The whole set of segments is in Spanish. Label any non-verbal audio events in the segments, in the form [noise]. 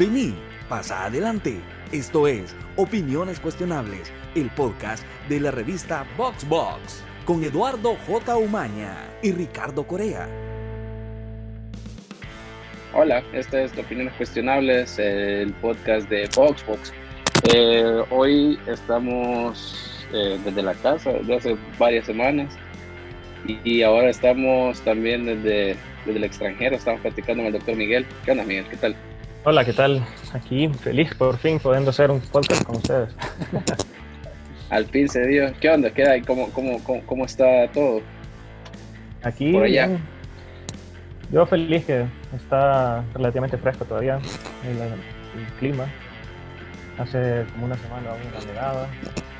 de mí. Pasa adelante. Esto es Opiniones Cuestionables, el podcast de la revista VoxBox, con Eduardo J. Umaña y Ricardo Corea. Hola, este es Opiniones Cuestionables, el podcast de VoxBox. Eh, hoy estamos eh, desde la casa desde hace varias semanas y, ahora estamos también desde, desde el extranjero, estamos platicando con el doctor Miguel. ¿Qué onda, Miguel? ¿Qué tal? Hola, ¿qué tal? Aquí feliz por fin pudiendo hacer un podcast con ustedes. [laughs] Al fin se dio. ¿Qué onda? ¿Qué hay? ¿Cómo, cómo, cómo, está todo? Aquí. Por allá. Yo feliz que está relativamente fresco todavía el, clima. Hace como una semana aún una nevada.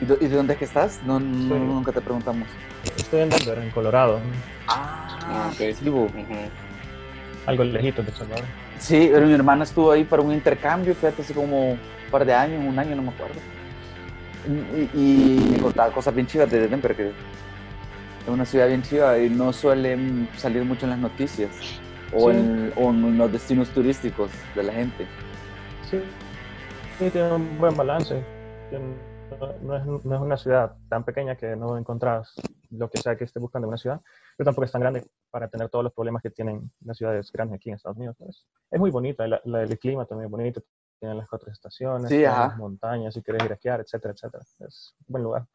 ¿Y, de, dónde es que estás? No, nunca te preguntamos. Estoy en Denver, en Colorado. Ah, ah ok. Algo lejito de Salvador. Sí, pero mi hermana estuvo ahí para un intercambio, fíjate, hace como un par de años, un año, no me acuerdo. Y, me contaba cosas bien chivas de Denver, que es una ciudad bien chiva y no suele salir mucho en las noticias o, en, los destinos turísticos de la gente. Sí, sí tiene un buen balance. No es, no es, una ciudad tan pequeña que no encontrás lo que sea que esté buscando en una ciudad, pero tampoco es tan grande para tener todos los problemas que tienen las ciudades grandes aquí en Estados Unidos. Es muy bonita, el clima también es bonito, tienen las cuatro estaciones, las montañas, si quieres ir a esquiar, etcétera, etcétera. Es un buen lugar.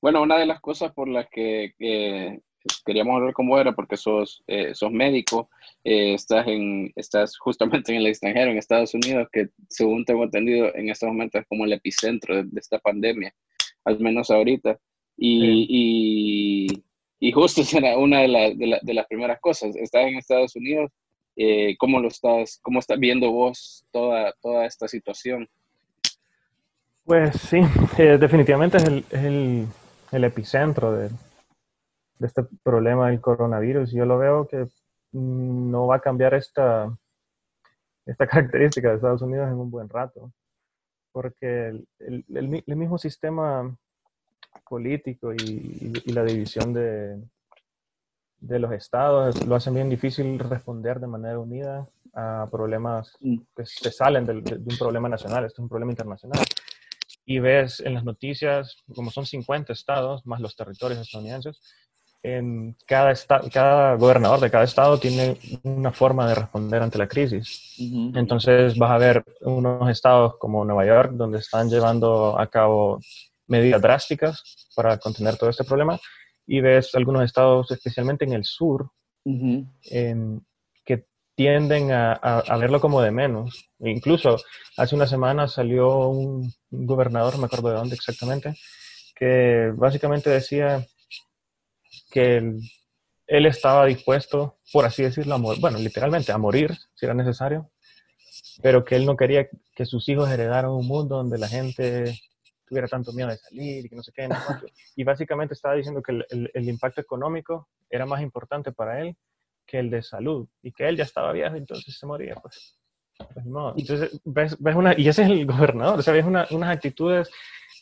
Bueno, una de las cosas por las que queríamos hablar con vos era porque sos, eh, sos médico, eh, estás, en, estás justamente en el extranjero, en Estados Unidos, que según tengo entendido en estos momentos es como el epicentro de, esta pandemia, al menos ahorita. Y, y, justo [laughs] era una de, de, las primeras cosas. Estás en Estados Unidos, eh, ¿cómo lo estás, cómo estás viendo vos toda, toda esta situación? Pues sí, eh, definitivamente es el, el, el epicentro de, de, este problema del coronavirus. Yo lo veo que no va a cambiar esta, esta [laughs] característica de Estados Unidos en un buen rato, porque el, el, el mismo sistema político y, la división de, de los estados lo hacen bien difícil responder de manera unida a problemas mm. que se salen de, un problema nacional, esto es un problema internacional. Y ves en las noticias, como son 50 estados, más los territorios estadounidenses, en cada, cada gobernador de cada estado tiene una forma de responder ante la crisis. Entonces vas a ver unos estados como Nueva York, donde están llevando a cabo medidas drásticas para contener todo este problema y ves algunos estados, especialmente en el sur, que tienden a, verlo como de menos. E incluso hace una semana salió un, gobernador, me acuerdo de dónde exactamente, que básicamente decía que él, estaba dispuesto, por así decirlo, bueno, literalmente a morir si era necesario, pero que él no quería que sus hijos heredaran un mundo donde la gente tuviera tanto miedo de salir y que no sé qué. [laughs] y básicamente estaba diciendo que el, el, impacto económico era más importante para él que el de salud y que él ya estaba viejo, entonces se moría. Pues. pues entonces, ves, ves, una, y ese es el gobernador, o sea, ves una, unas actitudes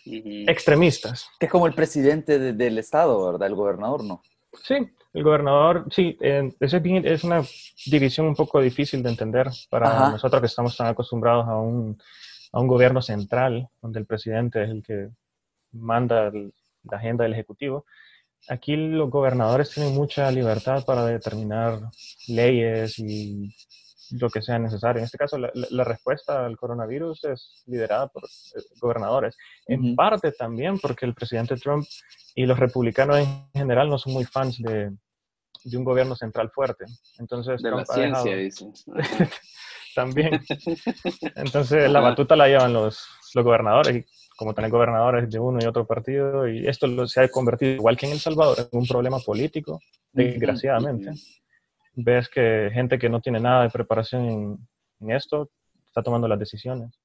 extremistas. Que es como el presidente del estado, ¿verdad? El gobernador, ¿no? Sí, el gobernador, sí, eh, es, es una división un poco difícil de entender para nosotros que estamos tan acostumbrados a un a un gobierno central, donde el presidente es el que manda la agenda del Ejecutivo. Aquí los gobernadores tienen mucha libertad para determinar leyes y lo que sea necesario. En este caso, la, respuesta al coronavirus es liderada por eh, gobernadores. En parte también porque el presidente Trump y los republicanos en general no son muy fans de, de un gobierno central fuerte. Entonces, de la ciencia, dicen. [laughs] también. [laughs] Entonces la batuta la llevan los, los gobernadores y como tener gobernadores de uno y otro partido y esto se ha convertido igual que en El Salvador en un problema político, desgraciadamente. Ves que gente que no tiene nada de preparación en, en esto está tomando las decisiones.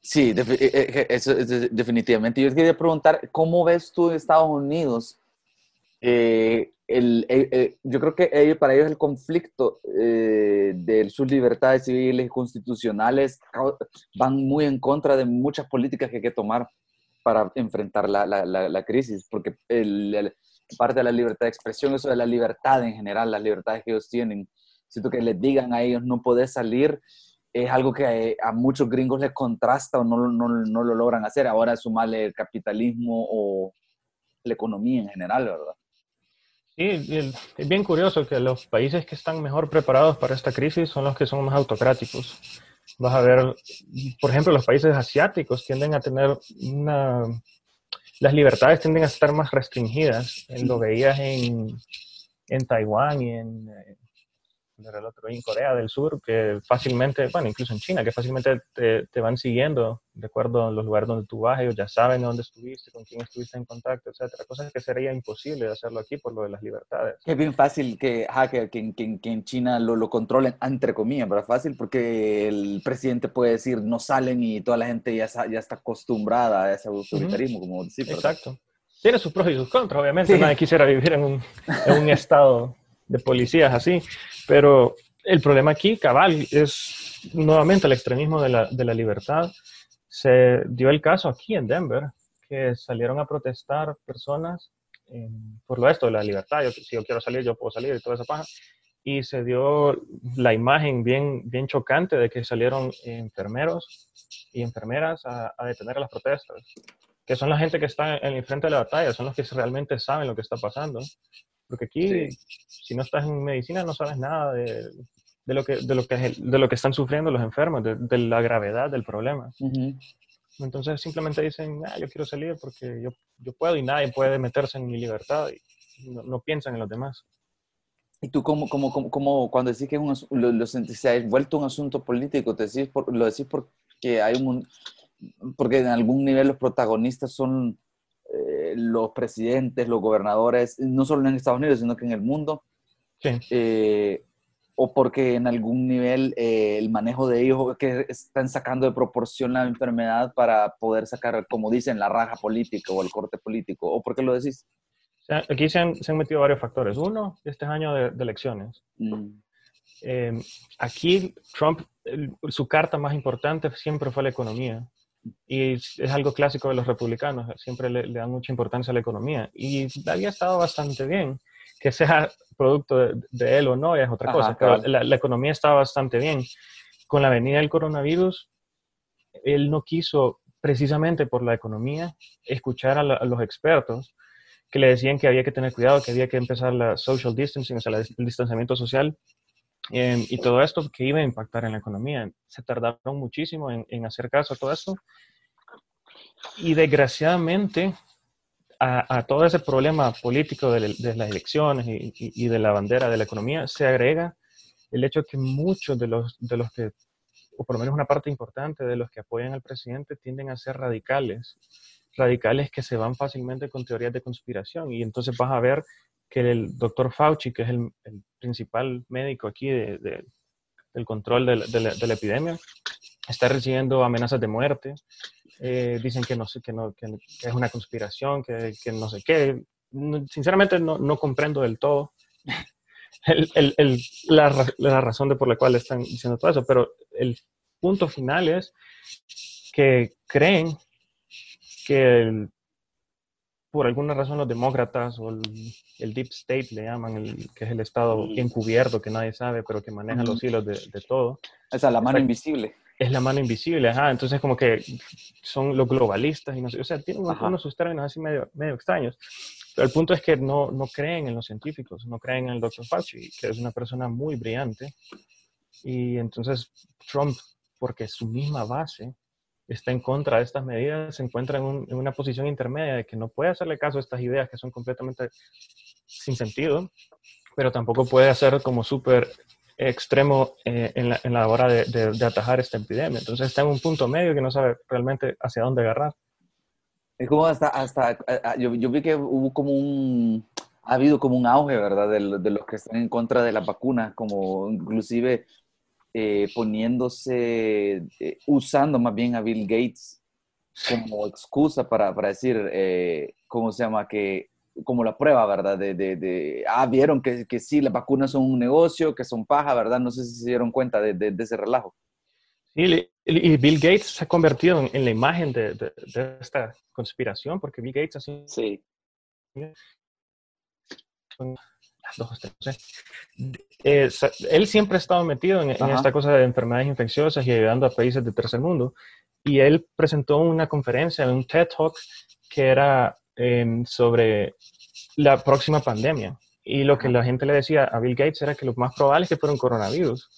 Sí, eh, eh, eso, definitivamente. Yo quería preguntar, ¿cómo ves tú Estados Unidos eh, el, eh, eh, yo creo que para ellos el conflicto de sus libertades civiles y constitucionales van muy en contra de muchas políticas que hay que tomar para enfrentar la, la, la, crisis, porque el, parte de la libertad de expresión, eso de la libertad en general, las libertades que ellos tienen, siento que les digan a ellos no poder salir es algo que a, muchos gringos les contrasta o no, no, no, lo logran hacer. Ahora sumarle el capitalismo o la economía en general, ¿verdad? Sí, es bien curioso que los países que están mejor preparados para esta crisis son los que son más autocráticos. Vas a ver, por ejemplo, los países asiáticos tienden a tener una... Las libertades tienden a estar más restringidas. Lo veías en, en Taiwán y en, eh, el otro, en Corea del Sur, que fácilmente, bueno, incluso en China, que fácilmente te, te, van siguiendo de acuerdo a los lugares donde tú vas, ellos ya saben dónde estuviste, con quién estuviste en contacto, etcétera. Cosas que sería imposible de hacerlo aquí por lo de las libertades. Es bien fácil que, que, que, que en China lo, lo, controlen, entre comillas, pero fácil porque el presidente puede decir no salen y toda la gente ya, ya está acostumbrada a ese autoritarismo, como decir. Exacto. Tiene sus pros y sus contras, obviamente. Nadie quisiera vivir en un, en un [laughs] estado de policías así. Pero el problema aquí, cabal, es nuevamente el extremismo de la, de la libertad. Se dio el caso aquí en Denver, que salieron a protestar personas por lo esto de la libertad. Yo, si yo quiero salir, yo puedo salir y toda esa paja. Y se dio la imagen bien, bien chocante de que salieron enfermeros y enfermeras a detener las protestas, que son la gente que está en el frente de la batalla, son los que realmente saben lo que está pasando. Porque aquí, si no estás en medicina, no sabes nada de, de lo, que, de, lo que, de lo que están sufriendo los enfermos, de, la gravedad del problema. Entonces simplemente dicen, ah, yo quiero salir porque yo, yo puedo y nadie puede meterse en mi libertad y no, piensan en los demás. ¿Y tú cómo, cómo, cómo, cuando decís que un, lo, se ha vuelto un asunto político, te decís por, lo decís porque hay un... porque en algún nivel los protagonistas son eh, los presidentes, los gobernadores, no solo en Estados Unidos, sino que en el mundo. Eh, o porque en algún nivel eh, el manejo de ellos que están sacando de proporción la enfermedad para poder sacar, como dicen, la raja política o el corte político, o por qué lo decís? Aquí se han, se han metido varios factores. Uno, este año de, elecciones. Mm. aquí Trump, su carta más importante siempre fue la economía. Y es, algo clásico de los republicanos, siempre le, dan mucha importancia a la economía. Y había estado bastante bien. Que sea producto de, él o no es otra cosa, pero la, economía estaba bastante bien. Con la venida del coronavirus, él no quiso, precisamente por la economía, escuchar a, los expertos que le decían que había que tener cuidado, que había que empezar la social distancing, o sea, el distanciamiento social, Em, y todo esto que iba a impactar en la economía. Se tardaron muchísimo en, en hacer caso a todo esto. Y desgraciadamente, a, a todo ese problema político de, de las elecciones y, y, de la bandera de la economía, se agrega el hecho que muchos de los, de los que, o por lo menos una parte importante de los que apoyan al presidente, tienden a ser radicales. Radicales que se van fácilmente con teorías de conspiración. Y entonces vas a ver que el doctor Fauci, que es el, principal médico aquí de, del control de la, epidemia, está recibiendo amenazas de muerte. Eh, dicen que, no, que, no, que, es una conspiración, que, que, no sé qué. Sinceramente no, no comprendo del todo [laughs] el, el, la, la, razón de por la cual están diciendo todo eso, pero el punto final es que creen que el por alguna razón los demócratas o el, deep state le llaman, el, que es el estado encubierto que nadie sabe, pero que maneja los hilos de, de todo. Es la mano invisible. Es la mano invisible, ajá. Entonces como que son los globalistas y no sé, o sea, tienen unos sus términos así medio, medio extraños. Pero el punto es que no, no creen en los científicos, no creen en el Dr. Fauci, que es una persona muy brillante. Y entonces Trump, porque su misma base está en contra de estas medidas, se encuentra en, una posición intermedia de que no puede hacerle caso a estas ideas que son completamente sin sentido, pero tampoco puede hacer como súper extremo eh, en, la, en, la, hora de, de, atajar esta epidemia. Entonces está en un punto medio que no sabe realmente hacia dónde agarrar. Es como hasta, hasta yo, yo vi que hubo como un, ha habido como un auge, ¿verdad? De, de, los que están en contra de la vacuna, como inclusive eh, poniéndose, eh, usando más bien a Bill Gates como excusa para, para decir, eh, ¿cómo se llama? Que como la prueba, ¿verdad? De, de, de, ah, vieron que, que sí, las vacunas son un negocio, que son paja, ¿verdad? No sé si se dieron cuenta de, de ese relajo. Sí, y Bill Gates se ha convertido en, la imagen de, esta conspiración, porque Bill Gates así... Sí dos, tres, no sé. Eh, él siempre ha estado metido en, en esta cosa de enfermedades infecciosas y ayudando a países de tercer mundo. Y él presentó una conferencia, un TED Talk, que era em, sobre la próxima pandemia. Y lo que la gente le decía a Bill Gates era que lo más probable es que fuera un coronavirus.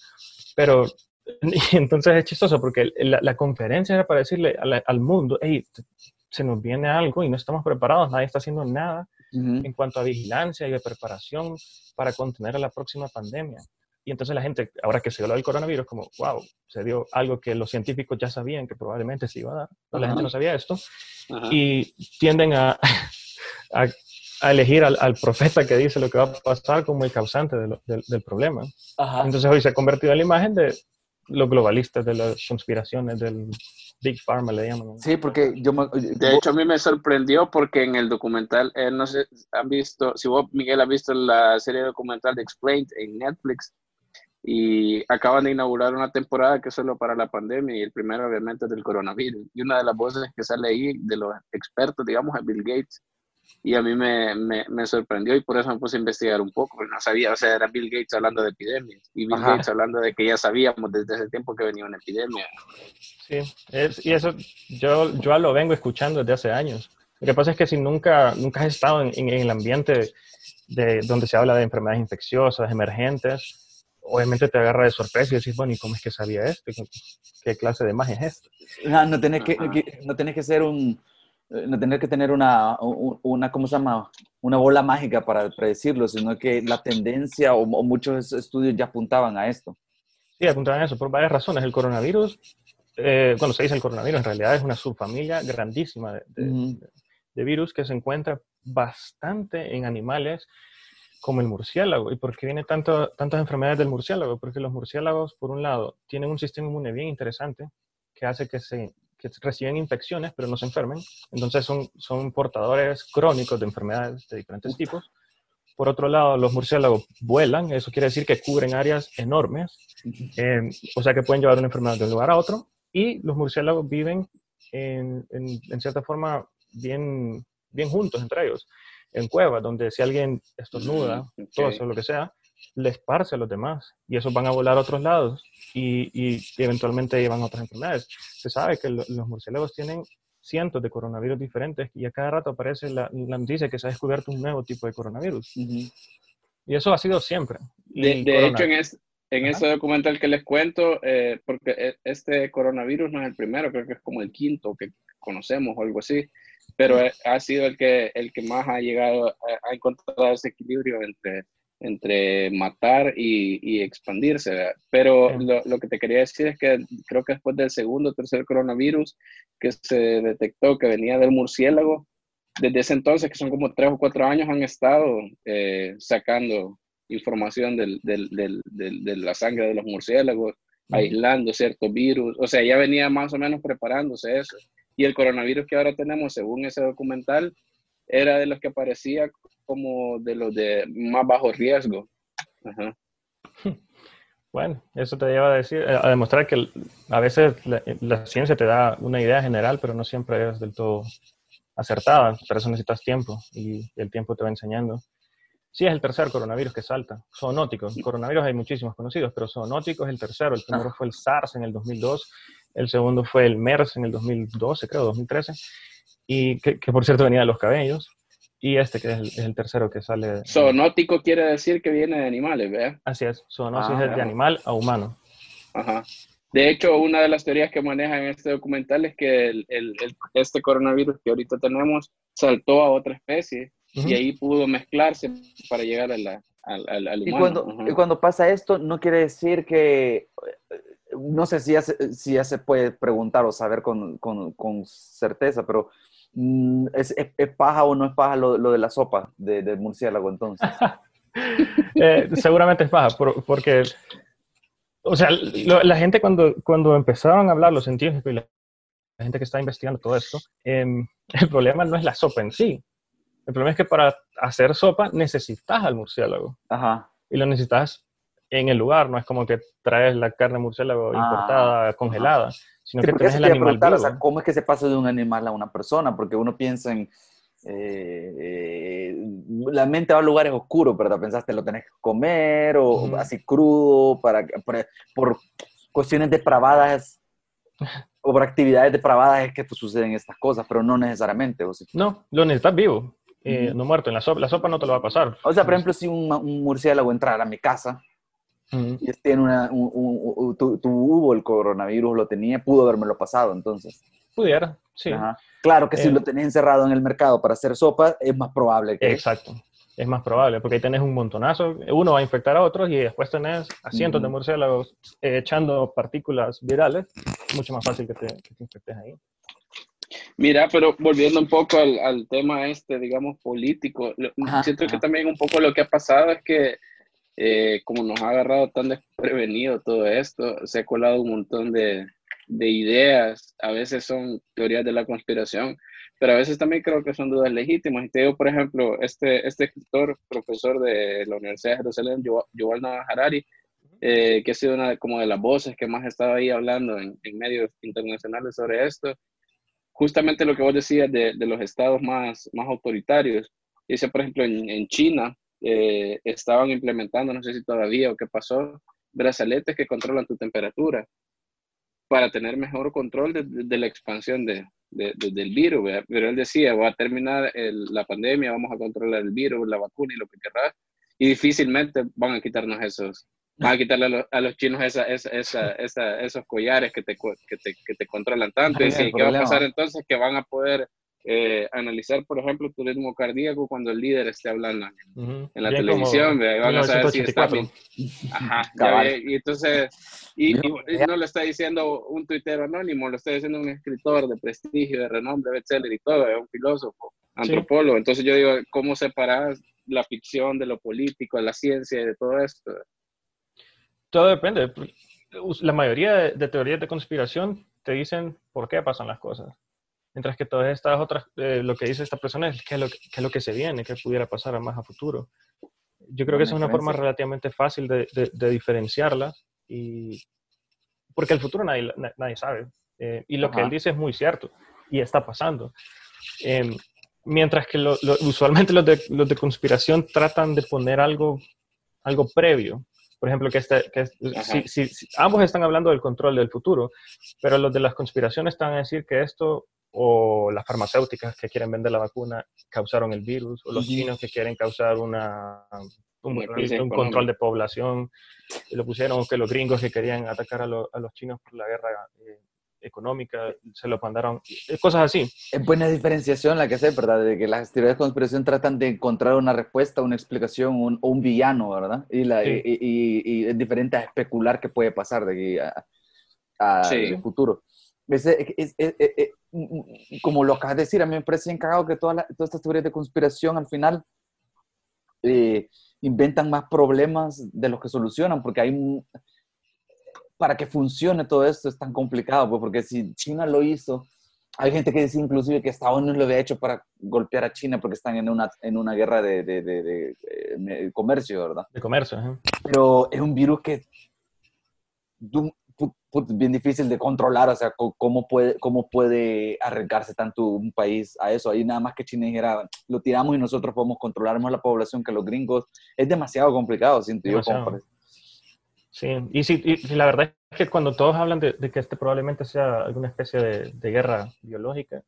Pero [laughs] y entonces es chistoso porque la, conferencia era para decirle al, mundo, hey, se nos viene algo y no estamos preparados, nadie está haciendo nada en cuanto a vigilancia y de preparación para contener a la próxima pandemia. Y entonces la gente, ahora que se habló del coronavirus, como, wow, se dio algo que los científicos ya sabían que probablemente se iba a dar. La gente no sabía esto. Y tienden a, [laughs] a, elegir al, profeta que dice lo que va a pasar como el causante del problema. Entonces hoy se ha convertido en la imagen de los globalistas, de las conspiraciones, del Big Pharma le llaman. Sí, porque yo De hecho, a mí me sorprendió porque en el documental, eh, no sé, han visto, si vos, Miguel, has visto la serie documental de Explained en Netflix, y acaban de inaugurar una temporada que es solo para la pandemia y el primero obviamente es del coronavirus. Y una de las voces que sale ahí de los expertos, digamos, es Bill Gates. Y a mí me, me, me sorprendió y por eso me puse a investigar un poco, porque no sabía, o sea, era Bill Gates hablando de epidemias y Bill Gates hablando de que ya sabíamos desde ese tiempo que venía una epidemia. Sí, es, y eso yo, yo lo vengo escuchando desde hace años. Lo que pasa es que si nunca, nunca has estado en, en el ambiente de, donde se habla de enfermedades infecciosas, emergentes, obviamente te agarra de sorpresa y decís, bueno, ¿y cómo es que sabía esto? ¿Qué clase de magia es esto? No, no tenés que, no tenés que ser un, no tener que tener una, una, ¿cómo se llama? Una bola mágica para predecirlo, sino que la tendencia o, muchos estudios ya apuntaban a esto. Sí, apuntaban a eso por varias razones. El coronavirus, eh, cuando se dice el coronavirus, en realidad es una subfamilia grandísima de, de virus que se encuentra bastante en animales como el murciélago. ¿Y por qué viene tanto, tantas enfermedades del murciélago? Porque los murciélagos, por un lado, tienen un sistema inmune bien interesante que hace que se que reciben infecciones pero no se enfermen. Entonces son, son portadores crónicos de enfermedades de diferentes tipos. Por otro lado, los murciélagos vuelan, eso quiere decir que cubren áreas enormes, eh, o sea que pueden llevar una enfermedad de un lugar a otro. Y los murciélagos viven en, en, en cierta forma bien, bien juntos entre ellos en cuevas, donde si alguien estornuda, mm, todo eso, lo que sea, le esparce a los demás y esos van a volar a otros lados y, y eventualmente llevan otras enfermedades. Se sabe que los murciélagos tienen cientos de coronavirus diferentes y a cada rato aparece la, noticia que se ha descubierto un nuevo tipo de coronavirus. Y eso ha sido siempre. De, hecho, en, en ese documental que les cuento, eh, porque e, este coronavirus no es el primero, creo que es como el quinto que conocemos o algo así pero ha sido el que, el que más ha llegado, a, encontrar ese equilibrio entre, entre matar y, y expandirse. Pero lo, lo, que te quería decir es que creo que después del segundo o tercer coronavirus que se detectó que venía del murciélago, desde ese entonces, que son como tres o cuatro años, han estado eh, sacando información del, del, del, de la sangre de los murciélagos, aislando ciertos virus. O sea, ya venía más o menos preparándose eso. Y el coronavirus que ahora tenemos, según ese documental, era de los que parecía como de los de más bajo riesgo. [laughs] Bueno, eso te lleva a decir, a demostrar que a veces la, ciencia te da una idea general, pero no siempre es del todo acertada. Para eso necesitas tiempo y el tiempo te va enseñando. Sí, es el tercer coronavirus que salta. Zoonótico. Coronavirus hay muchísimos conocidos, pero zoonótico es el tercero. El primero fue el SARS en el 2002 el segundo fue el MERS en el 2012, creo, 2013, y que, por cierto venía de los cabellos, y este que es el, tercero que sale. Zoonótico quiere decir que viene de animales, ¿verdad? Así es, zoonosis es de ah. animal a humano. Ajá. De hecho, una de las teorías que manejan en este documental es que el, este coronavirus que ahorita tenemos saltó a otra especie y ahí pudo mezclarse para llegar a la, al, al, humano. Y cuando, y cuando pasa esto, no quiere decir que no sé si ya, se, si ya se puede preguntar o saber con, con, con certeza, pero mm, ¿es, es, paja o no es paja lo, lo de la sopa de, de murciélago entonces? [laughs] eh, seguramente es paja, porque, o sea, la gente cuando, cuando empezaron a hablar los científicos y la, gente que está investigando todo esto, eh, [laughs] el problema no es la sopa en sí. El problema es que para hacer sopa necesitas al murciélago. Ajá. Y lo necesitas en el lugar, no es como que traes la carne murciélago ah, importada, congelada, sino que tienes el animal vivo. O sea, ¿Cómo es que se pasa de un animal a una persona? Porque uno piensa en, eh, la mente va a lugares oscuros, ¿verdad? Pensaste lo tenés que comer o así crudo para, por, cuestiones depravadas o por actividades depravadas es que pues, suceden estas cosas, pero no necesariamente. O No, lo necesitas vivo, eh, no muerto. En la sopa, la sopa no te lo va a pasar. O sea, por ejemplo, si un, un murciélago entrara a mi casa y tiene una, un, tuvo el coronavirus, lo tenía, pudo lo pasado, entonces. Pudiera, sí. Claro que si lo eh, tenés encerrado en el mercado para hacer sopa, es más probable que... Exacto, es más probable, porque ahí tenés un montonazo, uno va a infectar a otros y después tenés a cientos de murciélagos eh, echando partículas virales, mucho más fácil que te, infectes ahí. Mira, pero volviendo un poco al, tema este, digamos, político, siento que también un poco lo que ha pasado es que eh, como nos ha agarrado tan desprevenido todo esto, se ha colado un montón de, de ideas, a veces son teorías de la conspiración, pero a veces también creo que son dudas legítimas. Y te digo, por ejemplo, este, este escritor, profesor de la Universidad de Jerusalén, Noah Harari, eh, que ha sido una como de las voces que más ha estado ahí hablando en, en, medios internacionales sobre esto, justamente lo que vos decías de, de los estados más, más autoritarios. Dice, por ejemplo, en, en China eh, estaban implementando, no sé si todavía o qué pasó, brazaletes que controlan tu temperatura para tener mejor control de, la expansión de, del virus. Pero él decía, va a terminar la pandemia, vamos a controlar el virus, la vacuna y lo que querrás, y difícilmente van a quitarnos esos, van a quitarle a los, chinos esa, esa, esa, esos collares que te, que te, que te controlan tanto. y ¿qué va a pasar entonces? Que van a poder eh, analizar, por ejemplo, tu ritmo cardíaco cuando el líder esté hablando en la televisión, van a saber si está bien. Ajá, y entonces, y, no lo está diciendo un tuitero anónimo, lo está diciendo un escritor de prestigio, de renombre, bestseller y todo, es un filósofo, antropólogo. Entonces yo digo, ¿cómo separas la ficción de lo político, de la ciencia y de todo esto? Todo depende. La mayoría de teorías de conspiración te dicen por qué pasan las cosas. Mientras que todas estas otras, eh, lo que dice esta persona es qué es, lo que, es lo que se viene, qué pudiera pasar más a futuro. Yo creo que esa es una forma relativamente fácil de, de, diferenciarla, y, porque el futuro nadie, nadie sabe. Eh, y lo que él dice es muy cierto, y está pasando. Em, mientras que usualmente los de, los de conspiración tratan de poner algo, algo previo. Por ejemplo, que, este, que si, si, ambos están hablando del control del futuro, pero los de las conspiraciones están a decir que esto o las farmacéuticas que quieren vender la vacuna causaron el virus, o los chinos que quieren causar una, un, control de población, y lo pusieron, que los gringos que querían atacar a, los chinos por la guerra eh, económica, se lo mandaron, cosas así. Es buena diferenciación la que hace, ¿verdad? De que las teorías de conspiración tratan de encontrar una respuesta, una explicación un, o un villano, ¿verdad? Y, la, y, y, es diferente a especular qué puede pasar de aquí a, a el futuro. Es, es, como lo acabas de decir, a mí me parece encagado que todas, todas estas teorías de conspiración al final eh, inventan más problemas de los que solucionan, porque hay para que funcione todo esto es tan complicado, pues, porque si China lo hizo, hay gente que dice inclusive que Estados Unidos lo había hecho para golpear a China porque están en una, en una guerra de, de, de, de comercio, ¿verdad? De comercio, Pero es un virus que bien difícil de controlar, o sea, cómo puede, cómo puede arriesgarse tanto un país a eso. Ahí nada más que China dijera, lo tiramos y nosotros podemos controlar más la población que los gringos. Es demasiado complicado, siento yo. sí, y, sí, y, la verdad es que cuando todos hablan de, que este probablemente sea alguna especie de, de, guerra biológica,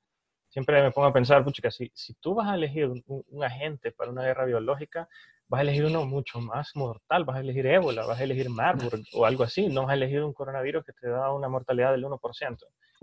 siempre me pongo a pensar, pucha, si, si tú vas a elegir un, un agente para una guerra biológica, vas a elegir uno mucho más mortal, vas a elegir ébola, vas a elegir Marburg [laughs] o algo así, no vas a elegir un coronavirus que te da una mortalidad del 1%.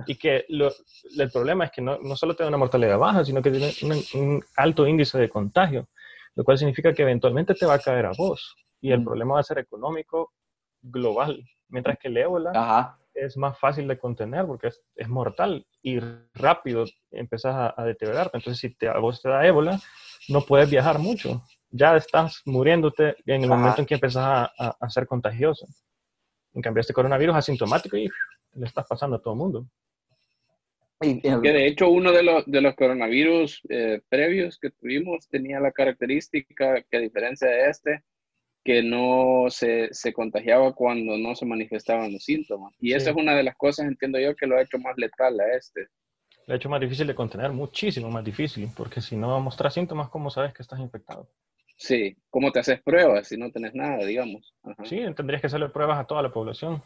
Y que lo, el problema es que no, no, solo te da una mortalidad baja, sino que tiene un, alto índice de contagio, lo cual significa que eventualmente te va a caer a vos. Y el mm. problema va a ser económico global, mientras que el ébola es más fácil de contener porque es, es mortal y rápido empezás a, deteriorarte. Entonces, si te, a vos te da ébola, no puedes viajar mucho ya estás muriéndote en el momento en que empiezas a, ser contagioso. En cambio, este coronavirus es asintomático y le estás pasando a todo el mundo. Que de hecho uno de los, de los coronavirus eh, previos que tuvimos tenía la característica que a diferencia de este, que no se, se contagiaba cuando no se manifestaban los síntomas. Y esa es una de las cosas, entiendo yo, que lo ha hecho más letal a este. lo ha hecho más difícil de contener, muchísimo más difícil, porque si no mostras síntomas, ¿cómo sabes que estás infectado? Sí, ¿cómo te haces pruebas si no tenés nada, digamos? Ajá. Sí, tendrías que hacerle pruebas a toda la población.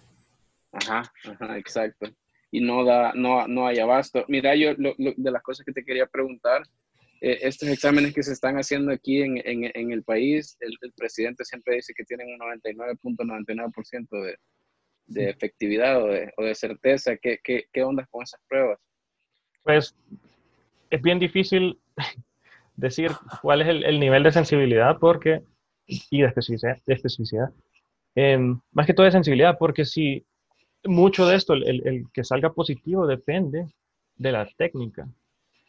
Ajá, ajá, exacto. Y no, da, no, no hay abasto. Mira, yo de las cosas que te quería preguntar, eh, estos exámenes que se están haciendo aquí en, en, en el país, el, el, presidente siempre dice que tienen un 99.99% de, de efectividad o de, o de certeza. ¿Qué, qué, ¿Qué ondas con esas pruebas? Pues es bien difícil decir cuál es el, el nivel de sensibilidad porque, y de especificidad. Eh, más que todo de sensibilidad, porque si mucho de esto, el, que salga positivo depende de la técnica.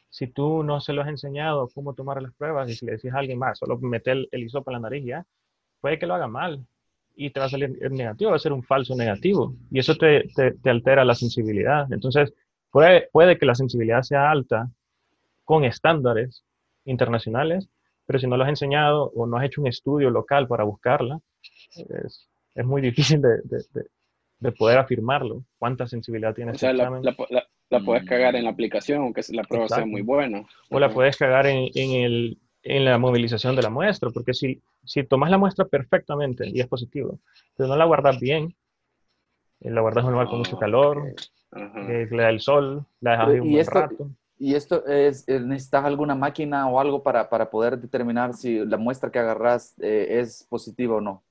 Si tú no se lo has enseñado cómo tomar las pruebas y si le decís a alguien más, solo meter el, el hisopo en la nariz ya, puede que lo haga mal y te va a salir negativo, va a ser un falso negativo y eso te, te, te altera la sensibilidad. Entonces, puede que la sensibilidad sea alta con estándares internacionales, pero si no lo has enseñado o no has hecho un estudio local para buscarla, es, es muy difícil de, de, de, poder afirmarlo, cuánta sensibilidad tiene o sea, la, la, la, la, puedes cagar en la aplicación, aunque la prueba Exacto. sea muy buena. O la puedes cagar en, en, el, en la movilización de la muestra, porque si, si tomas la muestra perfectamente y es positivo, pero no la guardas bien, la guardas en un lugar con mucho calor, okay. eh, le da el sol, la dejas ahí un buen esto, rato. ¿Y esto es, necesitas alguna máquina o algo para, para poder determinar si la muestra que agarras eh, es positiva o no?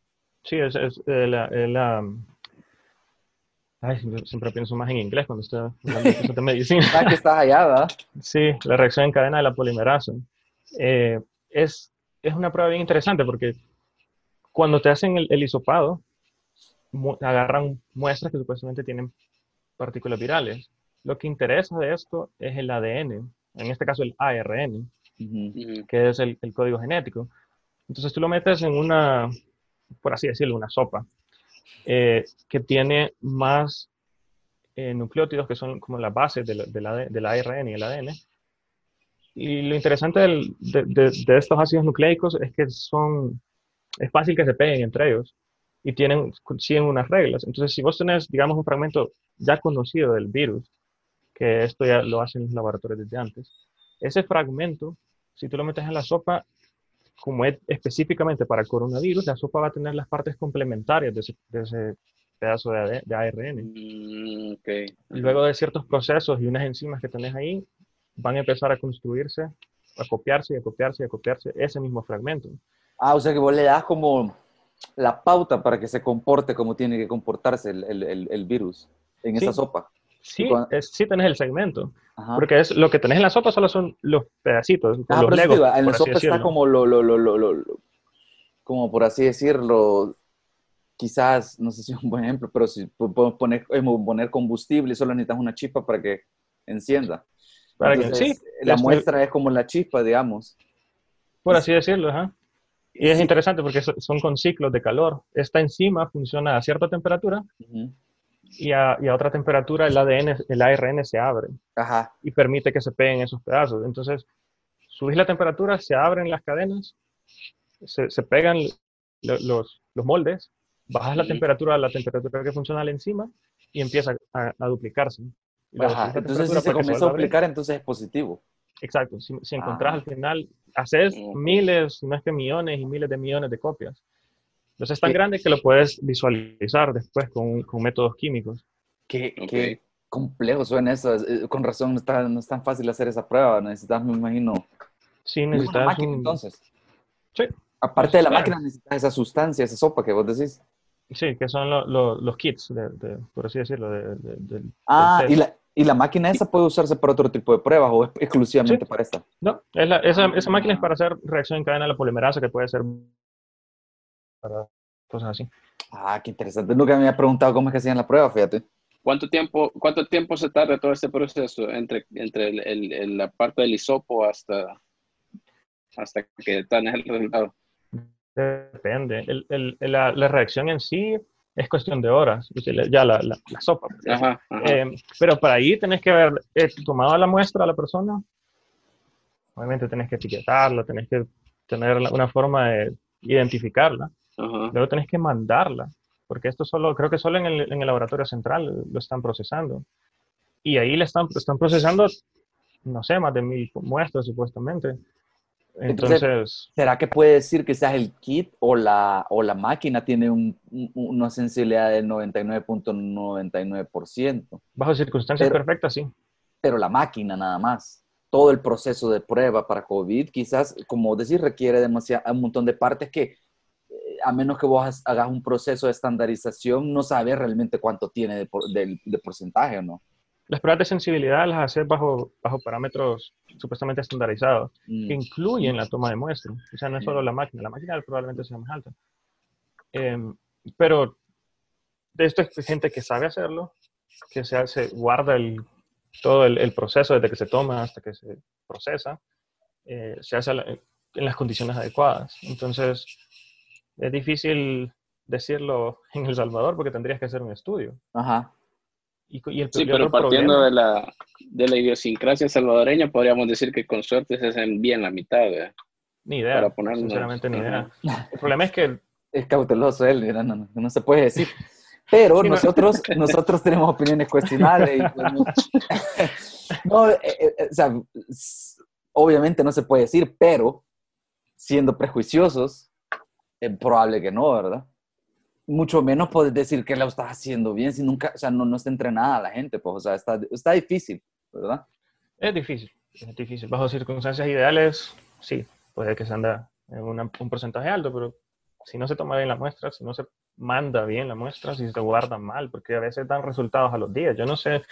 Sí, es, es eh, la, la, Ay, siempre pienso más en inglés cuando estoy hablando de medicina. [laughs] ah, que estás allá, ¿verdad? Sí, la reacción en cadena de la polimerasa. Eh, es, es una prueba bien interesante porque cuando te hacen el, el hisopado, mu agarran muestras que supuestamente tienen partículas virales. Lo que interesa de esto es el ADN, en este caso el ARN, uh -huh. que es el, el, código genético. Entonces tú lo metes en una, por así decirlo, una sopa, eh, que tiene más eh, nucleótidos que son como la base del, del, del ARN y el ADN, y lo interesante del, de, de, de, estos ácidos nucleicos es que son, es fácil que se peguen entre ellos y tienen, siguen unas reglas. Entonces, si vos tenés, digamos, un fragmento ya conocido del virus, que esto ya lo hacen los laboratorios desde antes, ese fragmento, si tú lo metes en la sopa, como es específicamente para el coronavirus, la sopa va a tener las partes complementarias de ese, de ese pedazo de, de ARN. Mm, okay. Luego de ciertos procesos y unas enzimas que tenés ahí, van a empezar a construirse, a copiarse y a copiarse y a copiarse ese mismo fragmento. Ah, o sea que vos le das como la pauta para que se comporte como tiene que comportarse el, el, el virus en sí. esa sopa. Sí, cuando... es, sí tenés el segmento. Ajá. Porque es, lo que tenés en la sopa solo son los pedacitos. Ah, los legos, en la sopa está como lo, lo, lo, lo, como por así decirlo, quizás, no sé si es un buen ejemplo, pero si podemos poner, poner combustible, solo necesitas una chispa para que encienda. Para Entonces, que, sí, la muestra es como la chispa, digamos. Por así decirlo, ajá. Y es sí. interesante porque son con ciclos de calor. Esta enzima funciona a cierta temperatura uh -huh. Y, a, y, a, otra temperatura el ADN, el ARN se abre Ajá. y permite que se peguen esos pedazos. Entonces, subís la temperatura, se abren las cadenas, se, se pegan los, los, moldes, bajas la temperatura a la temperatura que funciona la enzima y empieza a, a duplicarse. Ajá. Entonces, si se comienza a duplicar, entonces es positivo. Exacto. Si, si encontrás ah. al final, haces miles, no es que millones y miles de millones de copias. Entonces es tan ¿Qué? grande que lo puedes visualizar después con, con métodos químicos. Qué, okay. qué complejo suena eso. Eh, con razón, no, está, no es tan fácil hacer esa prueba. Necesitas, me imagino. Sí, necesitas. Una máquina, un... entonces. Sí. Aparte de la máquina, necesitas esa sustancia, esa sopa que vos decís. Sí, que son lo, lo, los kits, de, de, por así decirlo. De, de ah, y la, ¿Y la máquina esa puede usarse para otro tipo de pruebas o es exclusivamente sí. para esta? No, es la, esa, esa, máquina es para hacer reacción en cadena de la polimerasa, que puede ser para cosas así. Ah, qué interesante. Nunca me había preguntado cómo es que hacían la prueba, fíjate. ¿Cuánto tiempo, cuánto tiempo se tarda todo este proceso entre, entre el, el, el, la parte del hisopo hasta, hasta que tenés el resultado? Depende. la, la reacción en sí es cuestión de horas, ya la, la, la sopa. Ajá, ajá. Eh, pero para ahí tenés que haber eh, tomado la muestra a la persona, obviamente tenés que etiquetarla, tenés que tener una forma de identificarla, ajá. luego tenés que mandarla, porque esto solo, creo que solo en el, en el laboratorio central lo están procesando. Y ahí le están, están procesando no sé, más de mil muestras supuestamente. Entonces, ¿será que puede decir que seas el kit o la, o la máquina tiene una sensibilidad del 99.99%? Bajo circunstancias perfectas, sí. Pero la máquina nada más. Todo el proceso de prueba para COVID, quizás, como decir, requiere demasiado, un montón de partes que, a menos que vos hagas un proceso de estandarización, no sabes realmente cuánto tiene de, de, de porcentaje, ¿no? Las pruebas de sensibilidad las haces bajo, bajo parámetros supuestamente estandarizados, que mm. incluyen la toma de muestra. O sea, no es solo la máquina, la máquina probablemente sea más alta. Em, pero de esto es gente que sabe hacerlo, que se, hace, guarda el, todo el, proceso desde que se toma hasta que se procesa, eh, se hace en las condiciones adecuadas. Entonces, es difícil decirlo en El Salvador porque tendrías que hacer un estudio. Ajá sí, pero partiendo de la, de la idiosincrasia salvadoreña, podríamos decir que con suerte se hacen bien la mitad. Ni idea, sinceramente ni idea. El problema es que... Es cauteloso él, no, no, se puede decir. Pero nosotros, [laughs] nosotros tenemos opiniones cuestionables. no, [laughs] eh, eh, o sea, obviamente no se puede decir, pero siendo prejuiciosos, es probable que no, ¿verdad? mucho menos puedes decir que lo estás haciendo bien si nunca, o sea, no, no está entrenada la gente, pues, o sea, está, está difícil, ¿verdad? Es difícil, es difícil. Bajo circunstancias ideales, sí, puede que se anda en un porcentaje alto, pero si no se toma bien la muestra, si no se manda bien la muestra, si se guarda mal, porque a veces dan resultados a los días. Yo no sé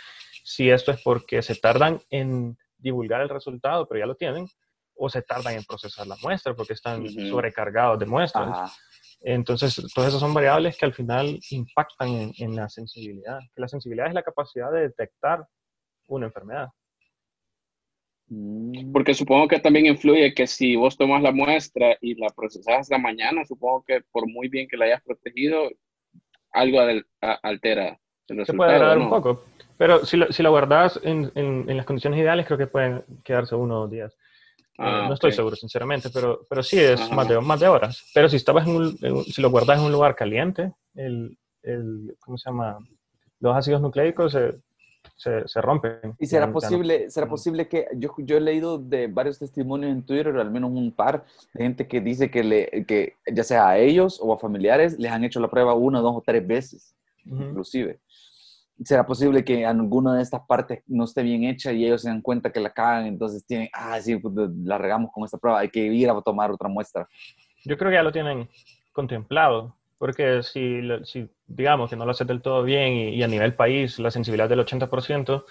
si esto es porque se tardan en divulgar el resultado, pero ya lo tienen, o se tardan en procesar la muestra porque están sobrecargados de muestras. Entonces, todas esas son variables que al final impactan en, la sensibilidad. Que la sensibilidad es la capacidad de detectar una enfermedad. Mm. Porque supongo que también influye que si vos tomas la muestra y la procesas la mañana, supongo que por muy bien que la hayas protegido, algo altera el resultado. Se puede agradar un poco, pero si, si la guardas en, en, las condiciones ideales, creo que pueden quedarse uno o dos días. Ah, no estoy seguro, sinceramente, pero, pero sí es más de, más de horas. Pero si estabas en un, si lo guardas en un lugar caliente, el, el ¿cómo se llama? Los ácidos nucleicos se, se, rompen. ¿Y será posible, será posible que yo, yo he leído de varios testimonios en Twitter, al menos un par, de gente que dice que, le, que ya sea a ellos o a familiares les han hecho la prueba una, dos o tres veces, inclusive será posible que alguna de estas partes no esté bien hecha y ellos se dan cuenta que la cagan, entonces tienen, ah, sí, pues, la regamos con esta prueba, hay que ir a tomar otra muestra. Yo creo que ya lo tienen contemplado, porque si, si digamos que no lo haces del todo bien y, a nivel país la sensibilidad del 80%,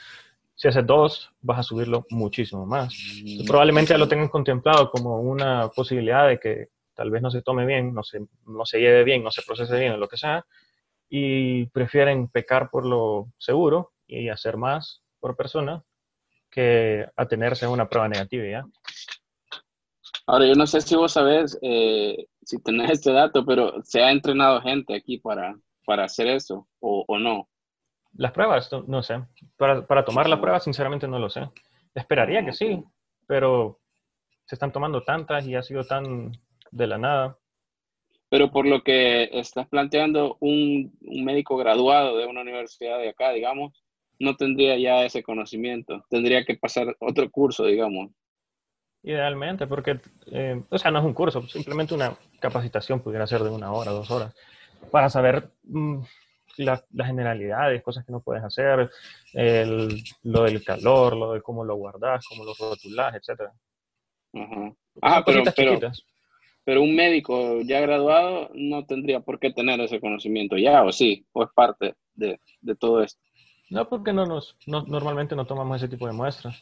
si haces dos, vas a subirlo muchísimo más. Mm. Probablemente ya lo tengan contemplado como una posibilidad de que tal vez no se tome bien, no se, no se lleve bien, no se procese bien o lo que sea, y prefieren pecar por lo seguro y hacer más por persona que atenerse a una prueba negativa, ¿ya? Ahora, yo no sé si vos sabés, eh, si tenés este dato, pero ¿se ha entrenado gente aquí para, para hacer eso o, o no? Las pruebas, no, sé. Para, para, tomar la prueba, sinceramente no lo sé. Esperaría que sí, pero se están tomando tantas y ha sido tan de la nada pero por lo que estás planteando, un, un, médico graduado de una universidad de acá, digamos, no tendría ya ese conocimiento, tendría que pasar otro curso, digamos. Idealmente, porque, eh, o sea, no es un curso, simplemente una capacitación pudiera ser de una hora, dos horas, para saber mm, las generalidades, cosas que no puedes hacer, el, lo del calor, lo de cómo lo guardas, cómo lo rotulas, etc. Ah, pero, pero, pero un médico ya graduado no tendría por qué tener ese conocimiento ya, o sí, o es parte de, de todo esto. No, porque no nos, no, normalmente no tomamos ese tipo de muestras.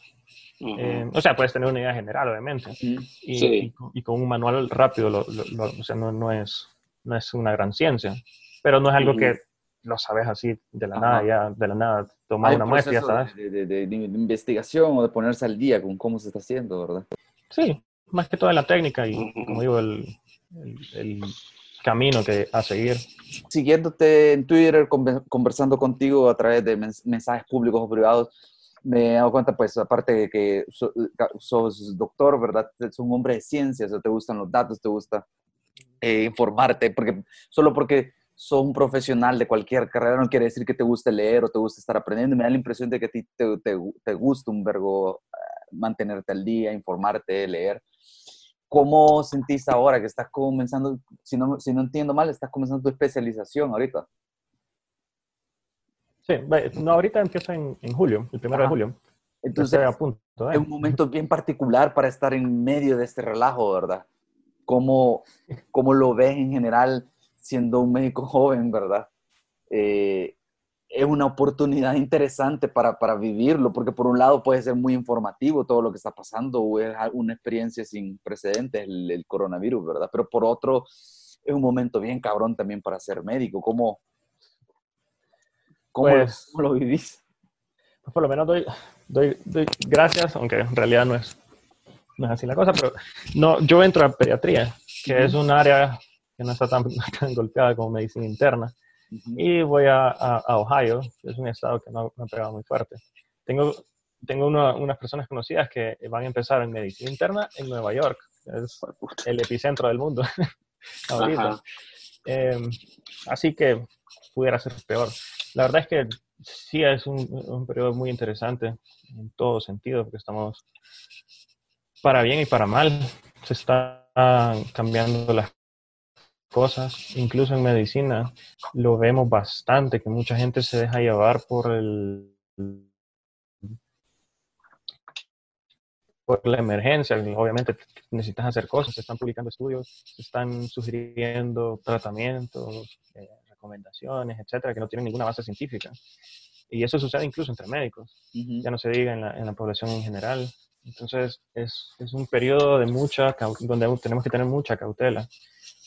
Eh, o sea, puedes tener una idea general, obviamente. y, sí. y, con un manual rápido, lo, o sea, no, no, es, no es una gran ciencia, pero no es algo que lo sabes así de la nada, ya de la nada, tomar una muestra, ya sabes. De, de, de, de, investigación o de ponerse al día con cómo se está haciendo, ¿verdad? Sí, más que toda la técnica y, como digo, el, el, camino que a seguir. Siguiéndote en Twitter, conversando contigo a través de mensajes públicos o privados, me he dado cuenta, pues, aparte de que sos doctor, ¿verdad? Sos un hombre de ciencias, o te gustan los datos, te gusta eh, informarte, porque solo porque sos un profesional de cualquier carrera no quiere decir que te guste leer o te guste estar aprendiendo. Me da la impresión de que a ti te, te, te gusta un vergo mantenerte al día, informarte, leer. ¿Cómo sentís ahora que estás comenzando, si no, si no entiendo mal, estás comenzando tu especialización ahorita? Sí, no, ahorita empieza en, en julio, el primero de julio. Entonces, a punto, ¿eh? es un momento bien particular para estar en medio de este relajo, ¿verdad? ¿Cómo, cómo lo ves en general siendo un médico joven, ¿verdad? Eh, es una oportunidad interesante para, para, vivirlo, porque por un lado puede ser muy informativo todo lo que está pasando, o es una experiencia sin precedentes el, el coronavirus, ¿verdad? Pero por otro, es un momento bien cabrón también para ser médico. ¿Cómo, cómo, pues, lo, vivís? Pues por lo menos doy, doy, doy, gracias, aunque en realidad no es, no es así la cosa, pero no, yo entro a pediatría, que uh -huh. es un área que no está tan, [laughs] tan golpeada como medicina interna Uh -huh. Y voy a, a, a, Ohio, que es un estado que no me ha pegado muy fuerte. Tengo, tengo una, unas personas conocidas que van a empezar en medicina interna en Nueva York, que es el epicentro del mundo [laughs] ahorita. Eh, así que pudiera ser peor. La verdad es que sí es un, un periodo muy interesante en todo sentido, porque estamos para bien y para mal. Se están cambiando las cosas, incluso en medicina, lo vemos bastante, que mucha gente se deja llevar por el por la emergencia. Obviamente necesitas hacer cosas, se están publicando estudios, se están sugiriendo tratamientos, eh, recomendaciones, etcétera, que no tienen ninguna base científica. Y eso sucede incluso entre médicos, uh -huh. ya no se diga en la, en la población en general. Entonces, es, es, un periodo de mucha, donde tenemos que tener mucha cautela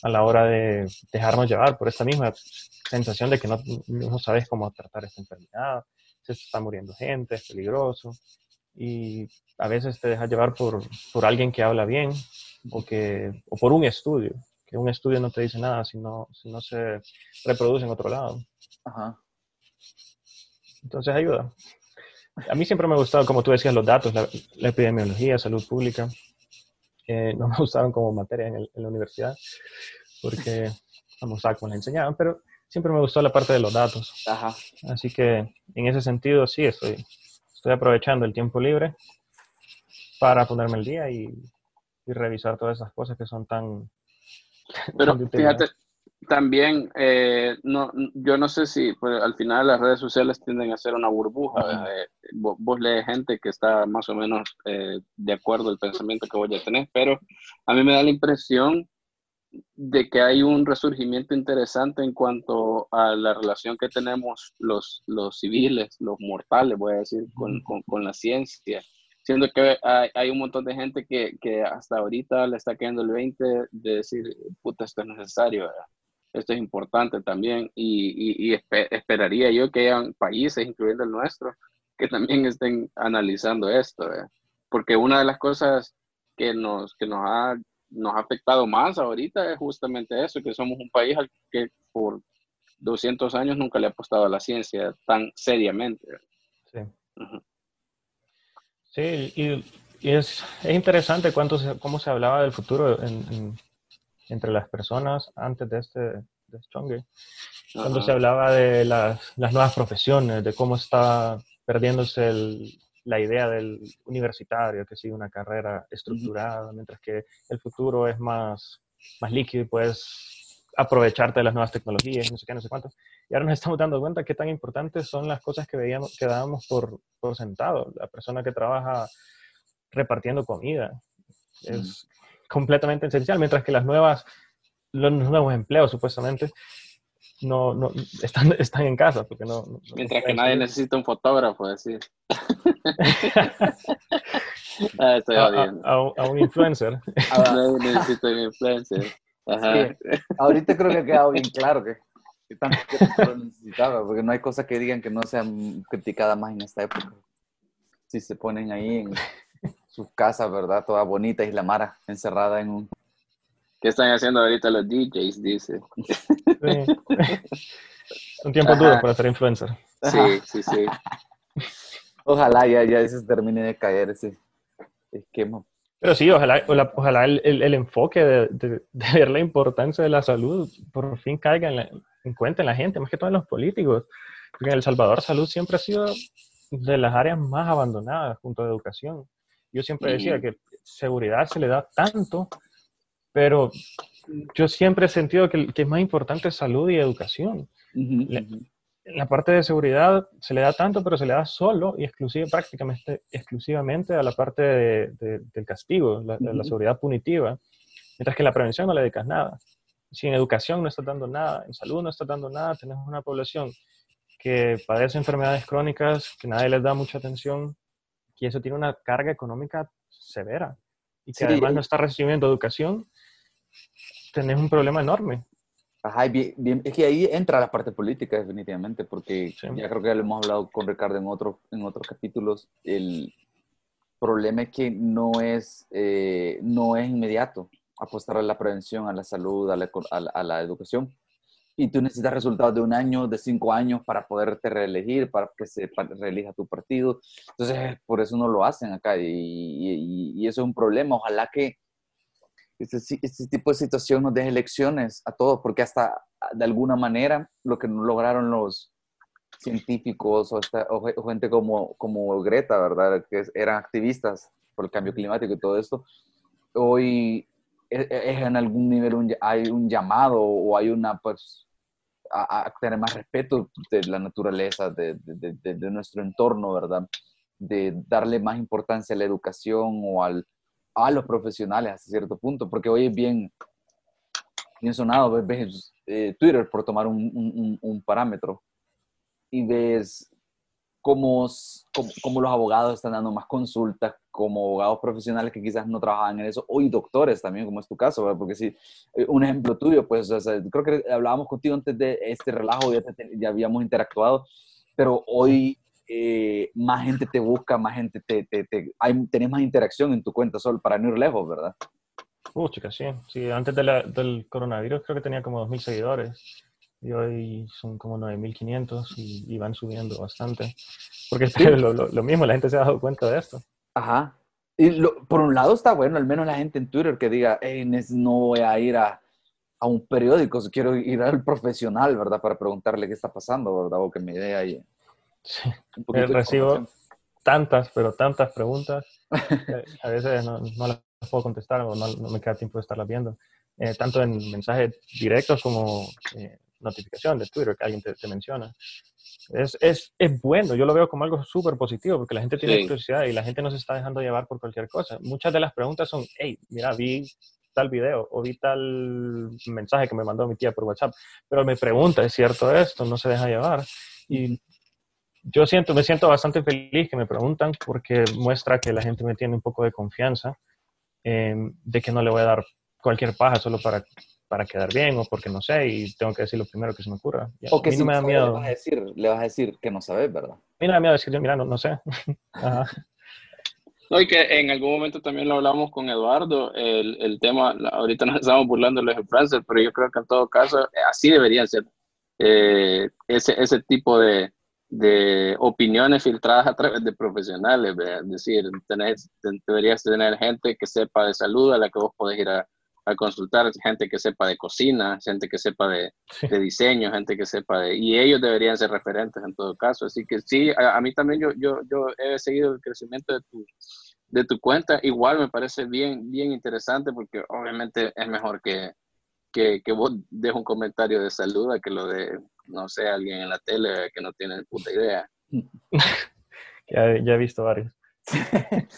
a la hora de dejarnos llevar por esta misma sensación de que no, no sabes cómo tratar esta enfermedad, se está muriendo gente, es peligroso, y a veces te dejas llevar por, por alguien que habla bien o, que, o por un estudio, que un estudio no te dice nada si no, si no se reproduce en otro lado. Ajá. Entonces ayuda. A mí siempre me ha gustado, como tú decías, los datos, la, la epidemiología, salud pública. Eh, no [laughs] me gustaron como materia en, el, en la universidad, porque vamos a como la enseñaban, pero siempre me gustó la parte de los datos. Ajá. Así que en ese sentido sí, estoy, estoy aprovechando el tiempo libre para ponerme el día y, y revisar todas esas cosas que son tan... [laughs] Pero tan fíjate, también, eh, no, yo no sé si pues, al final las redes sociales tienden a ser una burbuja. Uh -huh. eh, vos, vos, lees gente que está más o menos eh, de acuerdo al pensamiento que voy a tener, pero a mí me da la impresión de que hay un resurgimiento interesante en cuanto a la relación que tenemos los, los civiles, los mortales, voy a decir, con, con, con la ciencia. Siendo que hay, hay, un montón de gente que, que hasta ahorita le está cayendo el 20 de decir, puta, esto es necesario, ¿verdad? Esto es importante también y, y, y esper, esperaría yo que hayan países, incluyendo el nuestro, que también estén analizando esto, ¿eh? porque una de las cosas que nos, que nos, ha, nos ha afectado más ahorita es justamente eso, que somos un país al que por 200 años nunca le ha apostado a la ciencia tan seriamente. Sí, uh -huh. sí y, y, es, es interesante cuánto se, cómo se hablaba del futuro en, en entre las personas antes de este de Stronger, cuando uh -huh. se hablaba de las, las, nuevas profesiones, de cómo está perdiéndose el, la idea del universitario, que sigue una carrera estructurada, uh -huh. mientras que el futuro es más, más líquido y puedes aprovecharte de las nuevas tecnologías, no sé qué, no sé cuánto. Y ahora nos estamos dando cuenta qué tan importantes son las cosas que, veíamos, que dábamos por, por sentado. La persona que trabaja repartiendo comida. Es, uh -huh completamente esencial, mientras que las nuevas, los nuevos empleos supuestamente no, no están, [laughs] están en casa. Porque no, no mientras que nadie necesita un fotógrafo, decir. [laughs] ah, estoy a, a, a, un influencer. [laughs] nadie necesita un influencer. Ajá. Sí, ahorita creo que ha quedado bien claro que, que lo necesitaba, porque no hay cosa que digan que no sean criticadas más en esta época. Si se ponen ahí en, sus casas, ¿verdad? Toda bonita y la Mara encerrada en un... ¿Qué están haciendo ahorita los DJs? Dice. Sí. un tiempo Ajá. duro para ser influencer. Sí, sí, sí. Ojalá ya, ya se termine de caer ese esquema. Pero sí, ojalá, ojalá el, el, el enfoque de, de, de, ver la importancia de la salud por fin caiga en, la, en cuenta en la gente, más que todo en los políticos. Porque en El Salvador salud siempre ha sido de las áreas más abandonadas junto a educación Yo siempre decía que seguridad se le da tanto, pero yo siempre he sentido que, que es más importante salud y educación. la, parte de seguridad se le da tanto, pero se le da solo y exclusiva, prácticamente exclusivamente a la parte del castigo, la, la seguridad punitiva, mientras que la prevención no le dedicas nada. Si en educación no estás dando nada, en salud no estás dando nada, tenemos una población que padece enfermedades crónicas, que nadie les da mucha atención, y eso tiene una carga económica severa, y que además no está recibiendo educación, tenés un problema enorme. Ajá, bien, es que ahí entra la parte política definitivamente, porque ya creo que ya lo hemos hablado con Ricardo en, otro, en otros capítulos, el problema es que no es, eh, no es inmediato apostar a la prevención, a la salud, a la, a la educación, y tú necesitas resultados de un año, de cinco años para poderte reelegir, para que se reelija tu partido. Entonces, por eso no lo hacen acá y, y, eso es un problema. Ojalá que este, este, tipo de situación nos deje elecciones a todos, porque hasta de alguna manera lo que no lograron los científicos o, o gente como, como Greta, ¿verdad? Que eran activistas por el cambio climático y todo esto, hoy es, en algún nivel hay un llamado o hay una pues, a, tener más respeto de la naturaleza, de, de, de, nuestro entorno, ¿verdad? De darle más importancia a la educación o al, a los profesionales hasta cierto punto, porque hoy es bien, bien sonado, ves, eh, Twitter por tomar un, un, un, parámetro y ves cómo, cómo, los abogados están dando más consultas, como abogados profesionales que quizás no trabajaban en eso, o y doctores también, como es tu caso, ¿verdad? Porque si, eh, un ejemplo tuyo, pues, creo que hablábamos contigo antes de este relajo, ya, ya habíamos interactuado, pero hoy eh, más gente te busca, más gente te, te, te hay, tenés más interacción en tu cuenta solo para no ir lejos, ¿verdad? Uh, chica, sí. sí antes de la, del coronavirus creo que tenía como 2.000 seguidores y hoy son como 9.500 y, y van subiendo bastante. Porque es [laughs] lo, lo, mismo, la gente se ha dado cuenta de esto. Ajá. Y por un lado está bueno, al menos la gente en Twitter que diga, hey, no voy a ir a, a un periódico, quiero ir al profesional, ¿verdad? Para preguntarle qué está pasando, ¿verdad? O que me dé ahí. Sí. Eh, recibo tantas, pero tantas preguntas. [laughs] a veces no, no, las puedo contestar o no, no, me queda tiempo de estarlas viendo. Eh, tanto en mensajes directos como eh, notificación de Twitter que alguien te, menciona. Es, es, es, bueno, yo lo veo como algo súper positivo porque la gente tiene curiosidad y la gente no se está dejando llevar por cualquier cosa. Muchas de las preguntas son, hey, mira, vi tal video o vi tal mensaje que me mandó mi tía por WhatsApp, pero me pregunta, ¿es cierto esto? No se deja llevar. Y yo siento, me siento bastante feliz que me preguntan porque muestra que la gente me tiene un poco de confianza de que no le voy a dar cualquier paja solo para para quedar bien o porque no sé y tengo que decir lo primero que se me ocurra. o que si no me da miedo. Le vas, a decir, le vas a decir que no sabes, ¿verdad? A mí no me da miedo decir, mira, no, no sé. [laughs] No, y que en algún momento también lo hablamos con Eduardo, el, el tema, ahorita nos estamos burlando de los influencers, pero yo creo que en todo caso eh, así deberían ser eh, ese, ese tipo de, de opiniones filtradas a través de profesionales, es decir, tenés, deberías tener gente que sepa de salud a la que vos podés ir a, a consultar gente que sepa de cocina, gente que sepa de, de, diseño, gente que sepa de... Y ellos deberían ser referentes en todo caso. Así que sí, a, mí también yo, yo, yo he seguido el crecimiento de tu, de tu cuenta. Igual me parece bien, bien interesante porque obviamente es mejor que, que, que vos dejes un comentario de salud a que lo de, no sé, alguien en la tele que no tiene puta idea. [laughs] ya, ya he visto varios.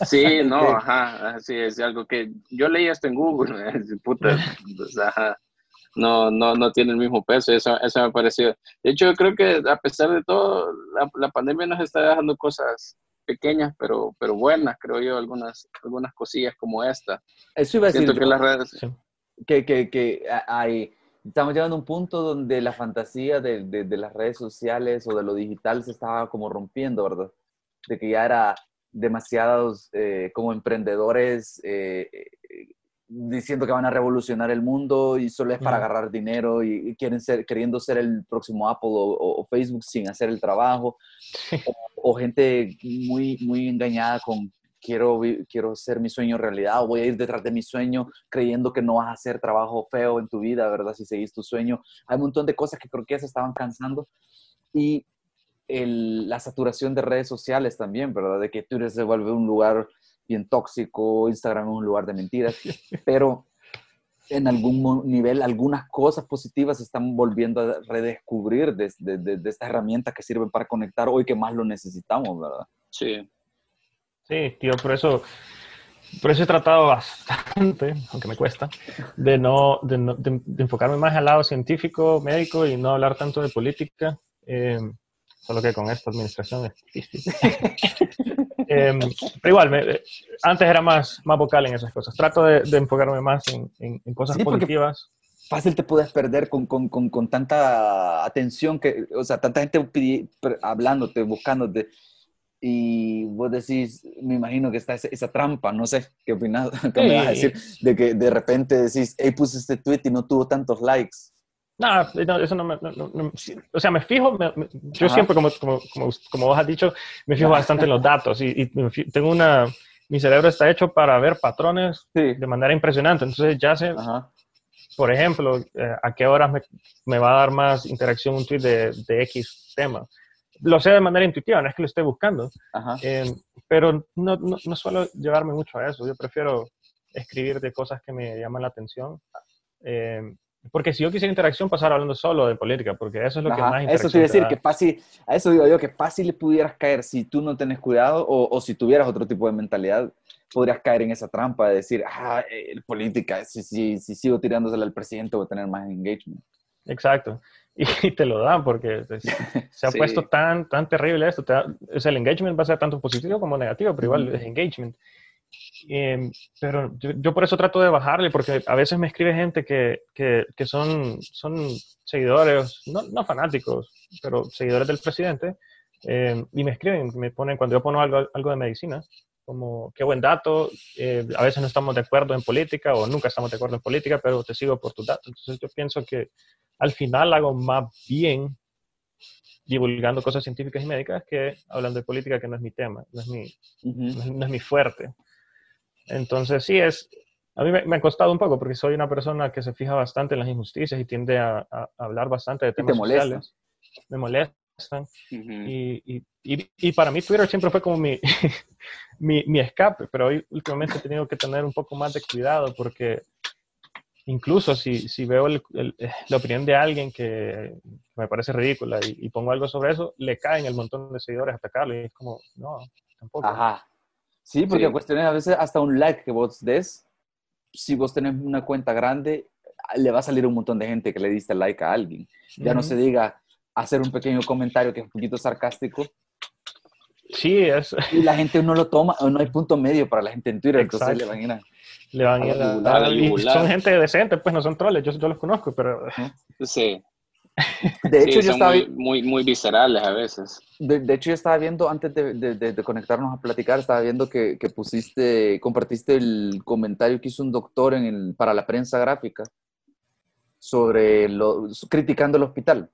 Sí, no, [laughs] ajá, sí, es algo que yo leí esto en Google, [laughs] puta, no, no, no tiene el mismo peso, eso, eso me pareció. De hecho, yo creo que a pesar de todo, la, la pandemia nos está dejando cosas pequeñas, pero, pero buenas, creo yo, algunas, algunas cosillas como esta. Eso iba a decir. que las redes... Que, que, que hay, estamos llegando a un punto donde la fantasía de, de, de las redes sociales o de lo digital se estaba como rompiendo, ¿verdad? De que ya era demasiados eh, como emprendedores eh, eh, diciendo que van a revolucionar el mundo y solo es para agarrar dinero y, quieren ser, queriendo ser el próximo Apple o, Facebook sin hacer el trabajo. O, gente muy, muy engañada con quiero, quiero hacer mi sueño realidad o voy a ir detrás de mi sueño creyendo que no vas a hacer trabajo feo en tu vida, ¿verdad? Si seguís tu sueño. Hay un montón de cosas que creo que ya se estaban cansando y la saturación de redes sociales también, ¿verdad? De que Twitter se vuelve un lugar bien tóxico, Instagram es un lugar de mentiras, [laughs] pero en algún nivel algunas cosas positivas se están volviendo a redescubrir de, de, de, estas herramientas que sirven para conectar hoy que más lo necesitamos, ¿verdad? Sí. Sí, tío, por eso, por eso he tratado bastante, aunque me cuesta, de no, de, no, de, enfocarme más al lado científico, médico y no hablar tanto de política. Eh, solo que con esta administración es difícil. [laughs] eh, pero igual, me, antes era más, más vocal en esas cosas. Trato de, de enfocarme más en, en, en cosas Sí, positivas. Fácil te puedes perder con, con, con, con tanta atención, que, o sea, tanta gente pidi- hablándote, buscándote, y vos decís, me imagino que está esa, esa trampa, no sé, ¿qué opinas? [laughs] ¿Qué me vas a Sí. decir? De que de repente decís, hey, puse este tweet y no tuvo tantos likes. No, no, eso no me... no- no- o sea, me fijo, me- me- yo Ajá. siempre, como, como, como, como vos has dicho, me fijo bastante en los datos y, y tengo una... Mi cerebro está hecho para ver patrones Sí. de manera impresionante. Entonces ya sé, Ajá. por ejemplo, eh, a qué horas me, me va a dar más interacción un tweet de, de X tema. Lo sé de manera intuitiva, no es que lo esté buscando, eh, pero no, no, no suelo llevarme mucho a eso. Yo prefiero escribir de cosas que me llaman la atención. eh, porque si yo quisiera interacción, pasar hablando solo de política, porque eso es lo que Ajá, más Eso te iba a decir, que fácil, a eso digo yo, que fácil le pudieras caer si tú no tenés cuidado o, o si tuvieras otro tipo de mentalidad, podrías caer en esa trampa de decir, ah, eh, política, si, si, si sigo tirándosela al presidente voy a tener más engagement. Exacto. [laughs] Y te lo dan porque pues, [laughs] se ha Sí. puesto tan, tan terrible esto. te da- o sea, el engagement va a ser tanto positivo como negativo, pero igual es engagement. Eh, pero yo, yo por eso trato de bajarle, porque a veces me escribe gente que, que, que son, son seguidores, no, no fanáticos, pero seguidores del presidente, eh, y me escriben, me ponen, cuando yo pongo algo, algo de medicina, como qué buen dato, eh, a veces no estamos de acuerdo en política o nunca estamos de acuerdo en política, pero te sigo por tus datos. Entonces yo pienso que al final hago más bien divulgando cosas científicas y médicas que hablando de política, que no es mi tema, no es mi, Ujú. no es, no es mi fuerte. Entonces sí es, a mí me, me ha costado un poco porque soy una persona que se fija bastante en las injusticias y tiende a, a- hablar bastante de te temas molesta. sociales. Me molestan. Ujú. Y, y, y, y para mí Twitter siempre fue como mi, [laughs] mi, mi escape, pero hoy últimamente he tenido que tener un poco más de cuidado porque incluso si, si veo el- el- la opinión de alguien que me parece ridícula y, y pongo algo sobre eso, le caen el montón de seguidores a atacarlo y es como, no, tampoco. Ajá. Sí, porque Sí. cuestiones a veces hasta un like que vos des, si vos tenés una cuenta grande, le va a salir un montón de gente que le diste like a alguien. Ya no Ujú. se diga hacer un pequeño comentario que es un poquito sarcástico Sí, es, y la gente no lo toma, no hay punto medio para la gente en Twitter, entonces Exacto. le van a ir a- le van a A ir la a- a la yugular. son gente decente, pues no son troles, yo, yo los conozco, pero Sí, De sí, hecho, yo son estaba, muy, muy, muy viscerales a veces. de, de hecho, yo estaba viendo, antes de, de- de- de conectarnos a platicar, estaba viendo que, que pusiste, compartiste el comentario que hizo un doctor en el, para la prensa gráfica sobre lo, criticando el hospital.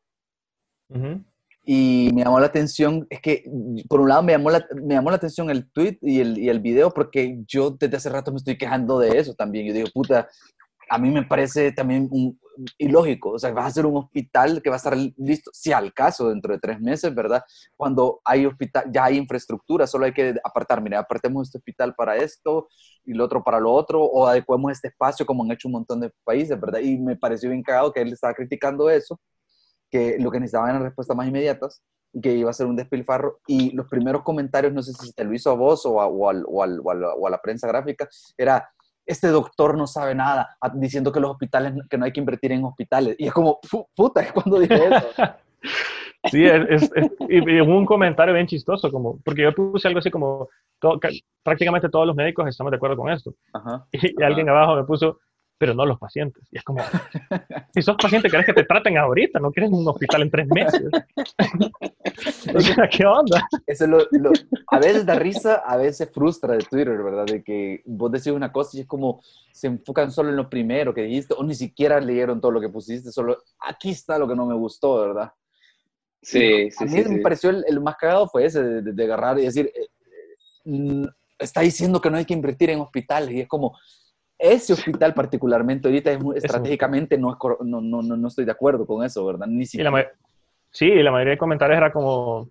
ujú, Y me llamó la atención, es que por un lado me llamó la, me llamó la atención el tweet y el, y el video porque yo desde hace rato me estoy quejando de eso también. Yo digo, puta, a mí me parece también un- ilógico. O sea, vas a hacer un hospital que va a estar listo, si al caso, dentro de tres meses, ¿verdad? Cuando hay hospital, ya hay infraestructura, solo hay que apartar, mira, apartemos este hospital para esto y lo otro para lo otro, o adecuemos este espacio como han hecho un montón de países, ¿verdad? Y me pareció bien cagado que él estaba criticando eso que lo que necesitaban eran respuestas más inmediatas, y que iba a ser un despilfarro. Y los primeros comentarios, no sé si te lo hizo a vos o a, o al- o al- o a la prensa gráfica, era, este doctor no sabe nada, diciendo que los hospitales, que no hay que invertir en hospitales. Y es como, "Pu- puta, es cuando dije eso. [laughs] Sí, es, es- es- y, hubo un comentario bien chistoso, como, porque yo puse algo así como, todo- ca- prácticamente todos los médicos estamos de acuerdo con esto. Ajá. Y, y alguien abajo me puso, pero no los pacientes. Y es como, si sos paciente, querés que te traten ahorita, no quieres un hospital en tres meses. [laughs] o sea, ¿qué onda? Eso es lo, lo- a veces da risa, a veces frustra de Twitter, ¿verdad? De que vos decís una cosa y es como se enfocan solo en lo primero que dijiste o ni siquiera leyeron todo lo que pusiste, solo aquí está lo que no me gustó, ¿verdad? Sí, a sí, mí sí. me sí. pareció el, el más cagado fue ese, de, de- de agarrar y decir, eh, mm, está diciendo que no hay que invertir en hospitales y es como, ese hospital particularmente ahorita es muy- estratégicamente no, es no, no, no, no estoy de acuerdo con eso, ¿verdad? Ni Y la, siquiera. ma- sí, y la mayoría de comentarios era como,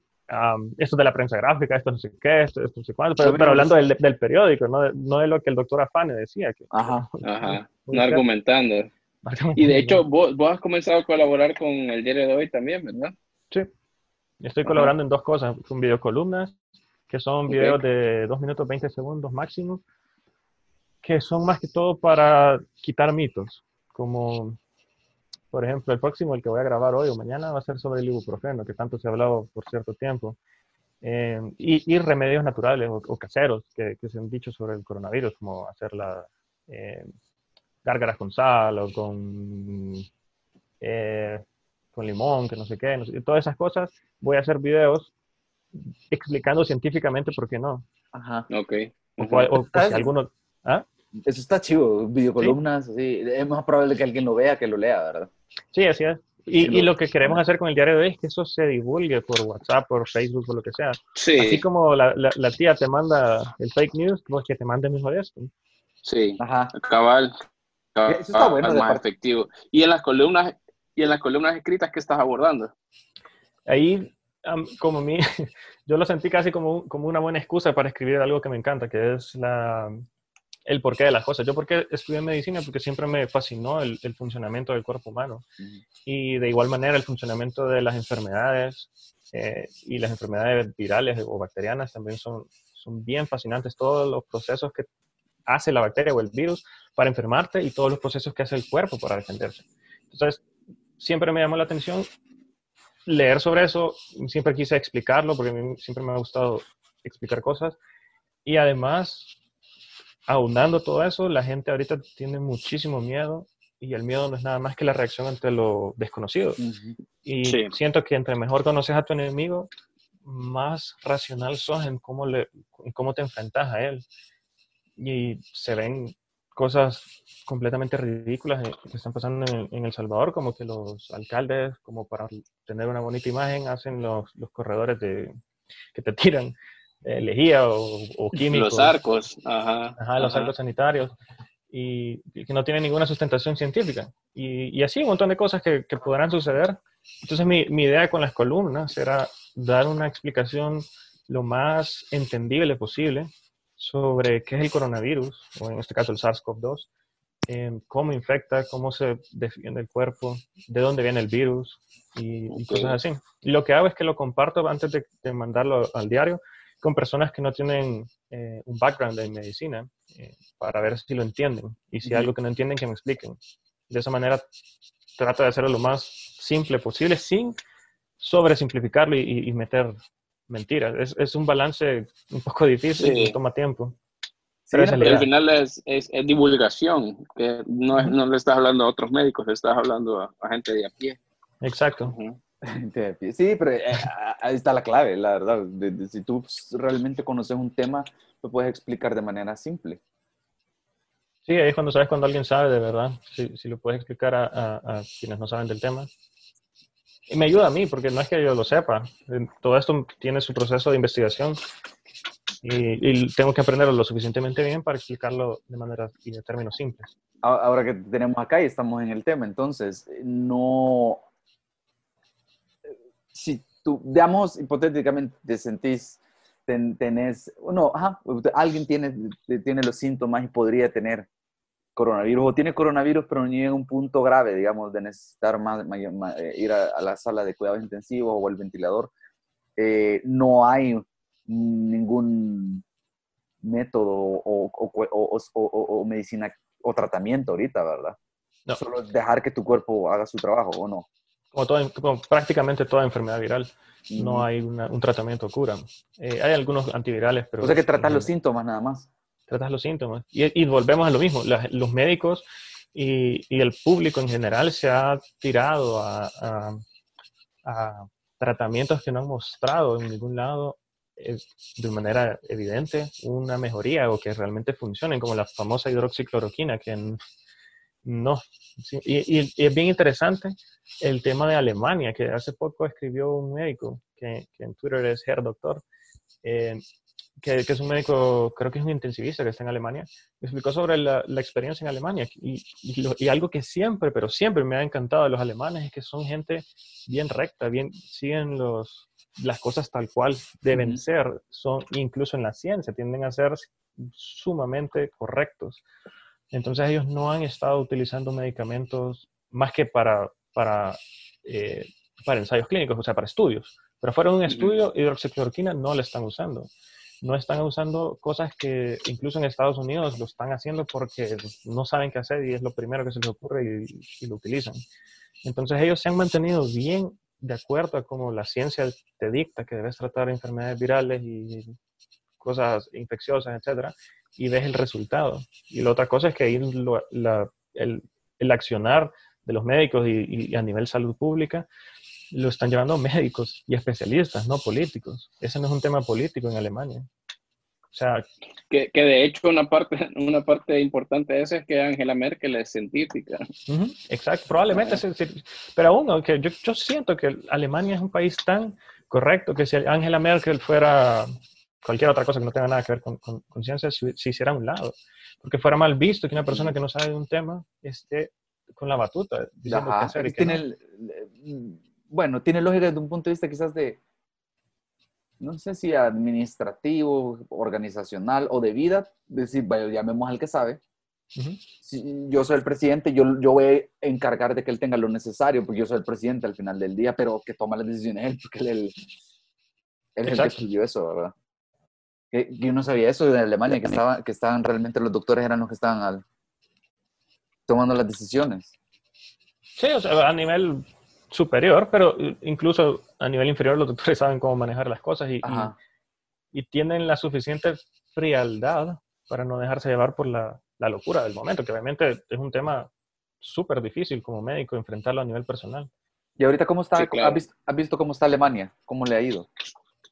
esto de la prensa gráfica, esto no sé qué, esto, no sé cuánto, pero, hablando del, del, periódico, no de, no de lo que el doctor Afane decía. Que, Ajá, ajá, no argumentando. Y de hecho, vos, vos, has comenzado a colaborar con el diario de hoy también, ¿verdad? Sí, estoy colaborando en dos cosas, con videocolumnas, que son videos de 2 minutos 20 segundos máximo, que son más que todo para quitar mitos, como por ejemplo, el próximo, el que voy a grabar hoy o mañana, va a ser sobre el ibuprofeno, que tanto se ha hablado por cierto tiempo. Eh, y, remedios naturales o, caseros que, se han dicho sobre el coronavirus, como hacer la eh, gárgaras con sal o con, eh, con limón, que no sé qué, todas esas cosas. Voy a hacer videos explicando científicamente por qué no. Ajá. Ok. O, si alguno... ¿ah? Eso está chivo, videocolumnas, ¿Sí? es más probable que alguien lo vea que lo lea, ¿verdad? Sí, así es. Y, y, lo que queremos hacer con el diario de hoy es que eso se divulgue por WhatsApp, por Facebook, por lo que sea. Sí. Así como la, la, tía te manda el fake news, pues que te mande mejor esto. Sí, Ajá. cabal. cabal eso está bueno. más efectivo. Y en las columnas y en las columnas escritas que estás abordando. Ahí, como mí, [laughs] yo lo sentí casi como, como una buena excusa para escribir algo que me encanta, que es la, el porqué de las cosas. Yo porque estudié medicina porque siempre me fascinó el, funcionamiento del cuerpo humano y de igual manera el funcionamiento de las enfermedades eh, y las enfermedades virales o bacterianas también son, son bien fascinantes. Todos los procesos que hace la bacteria o el virus para enfermarte y todos los procesos que hace el cuerpo para defenderse. Entonces, siempre me llamó la atención leer sobre eso, siempre quise explicarlo porque a mí siempre me ha gustado explicar cosas y además aunando todo eso, la gente ahorita tiene muchísimo miedo y el miedo no es nada más que la reacción ante lo desconocido. Y siento que entre mejor conoces a tu enemigo, más racional sos en cómo, le, cómo te enfrentas a él. Y se ven cosas completamente ridículas que están pasando en, El Salvador, como que los alcaldes, como para tener una bonita imagen, hacen los, los corredores de, que te tiran lejía o, o, [laughs] químicos. Los arcos, ajá. Ajá, los arcos sanitarios. Y, que no tienen ninguna sustentación científica. Y, y así un montón de cosas que, que podrán suceder. Entonces mi, mi, idea con las columnas era dar una explicación lo más entendible posible sobre qué es el coronavirus, o en este caso el SARS-CoV-2, eh, cómo infecta, cómo se defiende el cuerpo, de dónde viene el virus y, cosas así. Y lo que hago es que lo comparto antes de, de mandarlo al diario con personas que no tienen eh, un background en medicina eh, para ver si lo entienden y si hay algo que no entienden que me expliquen. De esa manera trato de hacerlo lo más simple posible sin sobresimplificarlo y, y meter mentiras. Es, es, un balance un poco difícil y toma tiempo. pero al final es, es, divulgación, que no, no, le estás hablando a otros médicos, le estás hablando a, gente de a pie. Exacto. [laughs] Sí, pero eh, ahí está la clave, la verdad. si tú realmente conoces un tema, lo puedes explicar de manera simple. Sí, ahí es cuando sabes cuando alguien sabe de verdad, si, si lo puedes explicar a, a, quienes no saben del tema. Y me ayuda a mí, porque no es que yo lo sepa. Todo esto tiene su proceso de investigación y, y, tengo que aprenderlo lo suficientemente bien para explicarlo de manera y de términos simples. Ahora que tenemos acá y estamos en el tema, entonces, no, si tú, digamos, hipotéticamente te sentís, tenés, no, ajá, alguien tiene, tiene los síntomas y podría tener coronavirus o tiene coronavirus pero no llega a un punto grave, digamos, de necesitar más, eh, ir a, la sala de cuidados intensivos o al ventilador, eh, no hay ningún método o, o, o, medicina o tratamiento ahorita, ¿verdad? No. Solo dejar que tu cuerpo haga su trabajo o no como, prácticamente toda enfermedad viral, no hay un tratamiento o cura. Eh, hay algunos antivirales, pero... O sea que tratas los síntomas nada más. Tratas los síntomas. Y, volvemos a lo mismo, los médicos y, el público en general se ha tirado a, a, tratamientos que no han mostrado en ningún lado eh, de manera evidente una mejoría o que realmente funcionen, como la famosa hidroxicloroquina, que no. Y, es bien interesante el tema de Alemania, que hace poco escribió un médico, que, en Twitter es Herr Doctor, eh, que, que, es un médico, creo que es un intensivista que está en Alemania, me explicó sobre la, la experiencia en Alemania. Y, y, algo que siempre, pero siempre me ha encantado de los alemanes es que son gente bien recta, bien, siguen los, las cosas tal cual deben ser, son incluso en la ciencia, tienden a ser sumamente correctos. Entonces ellos no han estado utilizando medicamentos más que para, para, eh, para ensayos clínicos, o sea, para estudios. Pero fuera de un estudio, hidroxicloroquina no la están usando. No están usando cosas que incluso en Estados Unidos lo están haciendo porque no saben qué hacer y es lo primero que se les ocurre y, y lo utilizan. Entonces ellos se han mantenido bien de acuerdo a cómo la ciencia te dicta que debes tratar enfermedades virales y cosas infecciosas, etcétera, y ves el resultado. Y la otra cosa es que ahí el, el, accionar de los médicos y, a nivel salud pública lo están llevando médicos y especialistas, no políticos. Ese no es un tema político en Alemania. O sea, que, que, de hecho una parte, una parte importante de eso es que Angela Merkel es científica. exacto, probablemente, pero aún, aunque yo, yo siento que Alemania es un país tan correcto que si Angela Merkel fuera cualquier otra cosa que no tenga nada que ver con, con, ciencia se, hiciera a un lado. Porque fuera mal visto que una persona que no sabe de un tema esté con la batuta diciendo qué hacer. Y tiene bueno, tiene lógica desde un punto de vista quizás de, no sé si administrativo, organizacional o de vida, decir, vaya, llamemos al que sabe. si yo soy el presidente, yo, yo voy a encargar de que él tenga lo necesario, porque yo soy el presidente al final del día, pero que toma las decisiones él, porque él, él, él es el que estudió eso, ¿verdad? Yo no sabía eso de Alemania, que, estaba, que estaban realmente los doctores eran los que estaban tomando las decisiones. Sí, o sea, a nivel superior, pero incluso a nivel inferior los doctores [laughs] saben cómo manejar las cosas y, y, tienen la suficiente frialdad para no dejarse llevar por la, la locura del momento, que obviamente es un tema súper difícil como médico enfrentarlo a nivel personal. ¿Y ahorita cómo está? ¿has, visto, ¿Has visto cómo está Alemania? ¿Cómo le ha ido?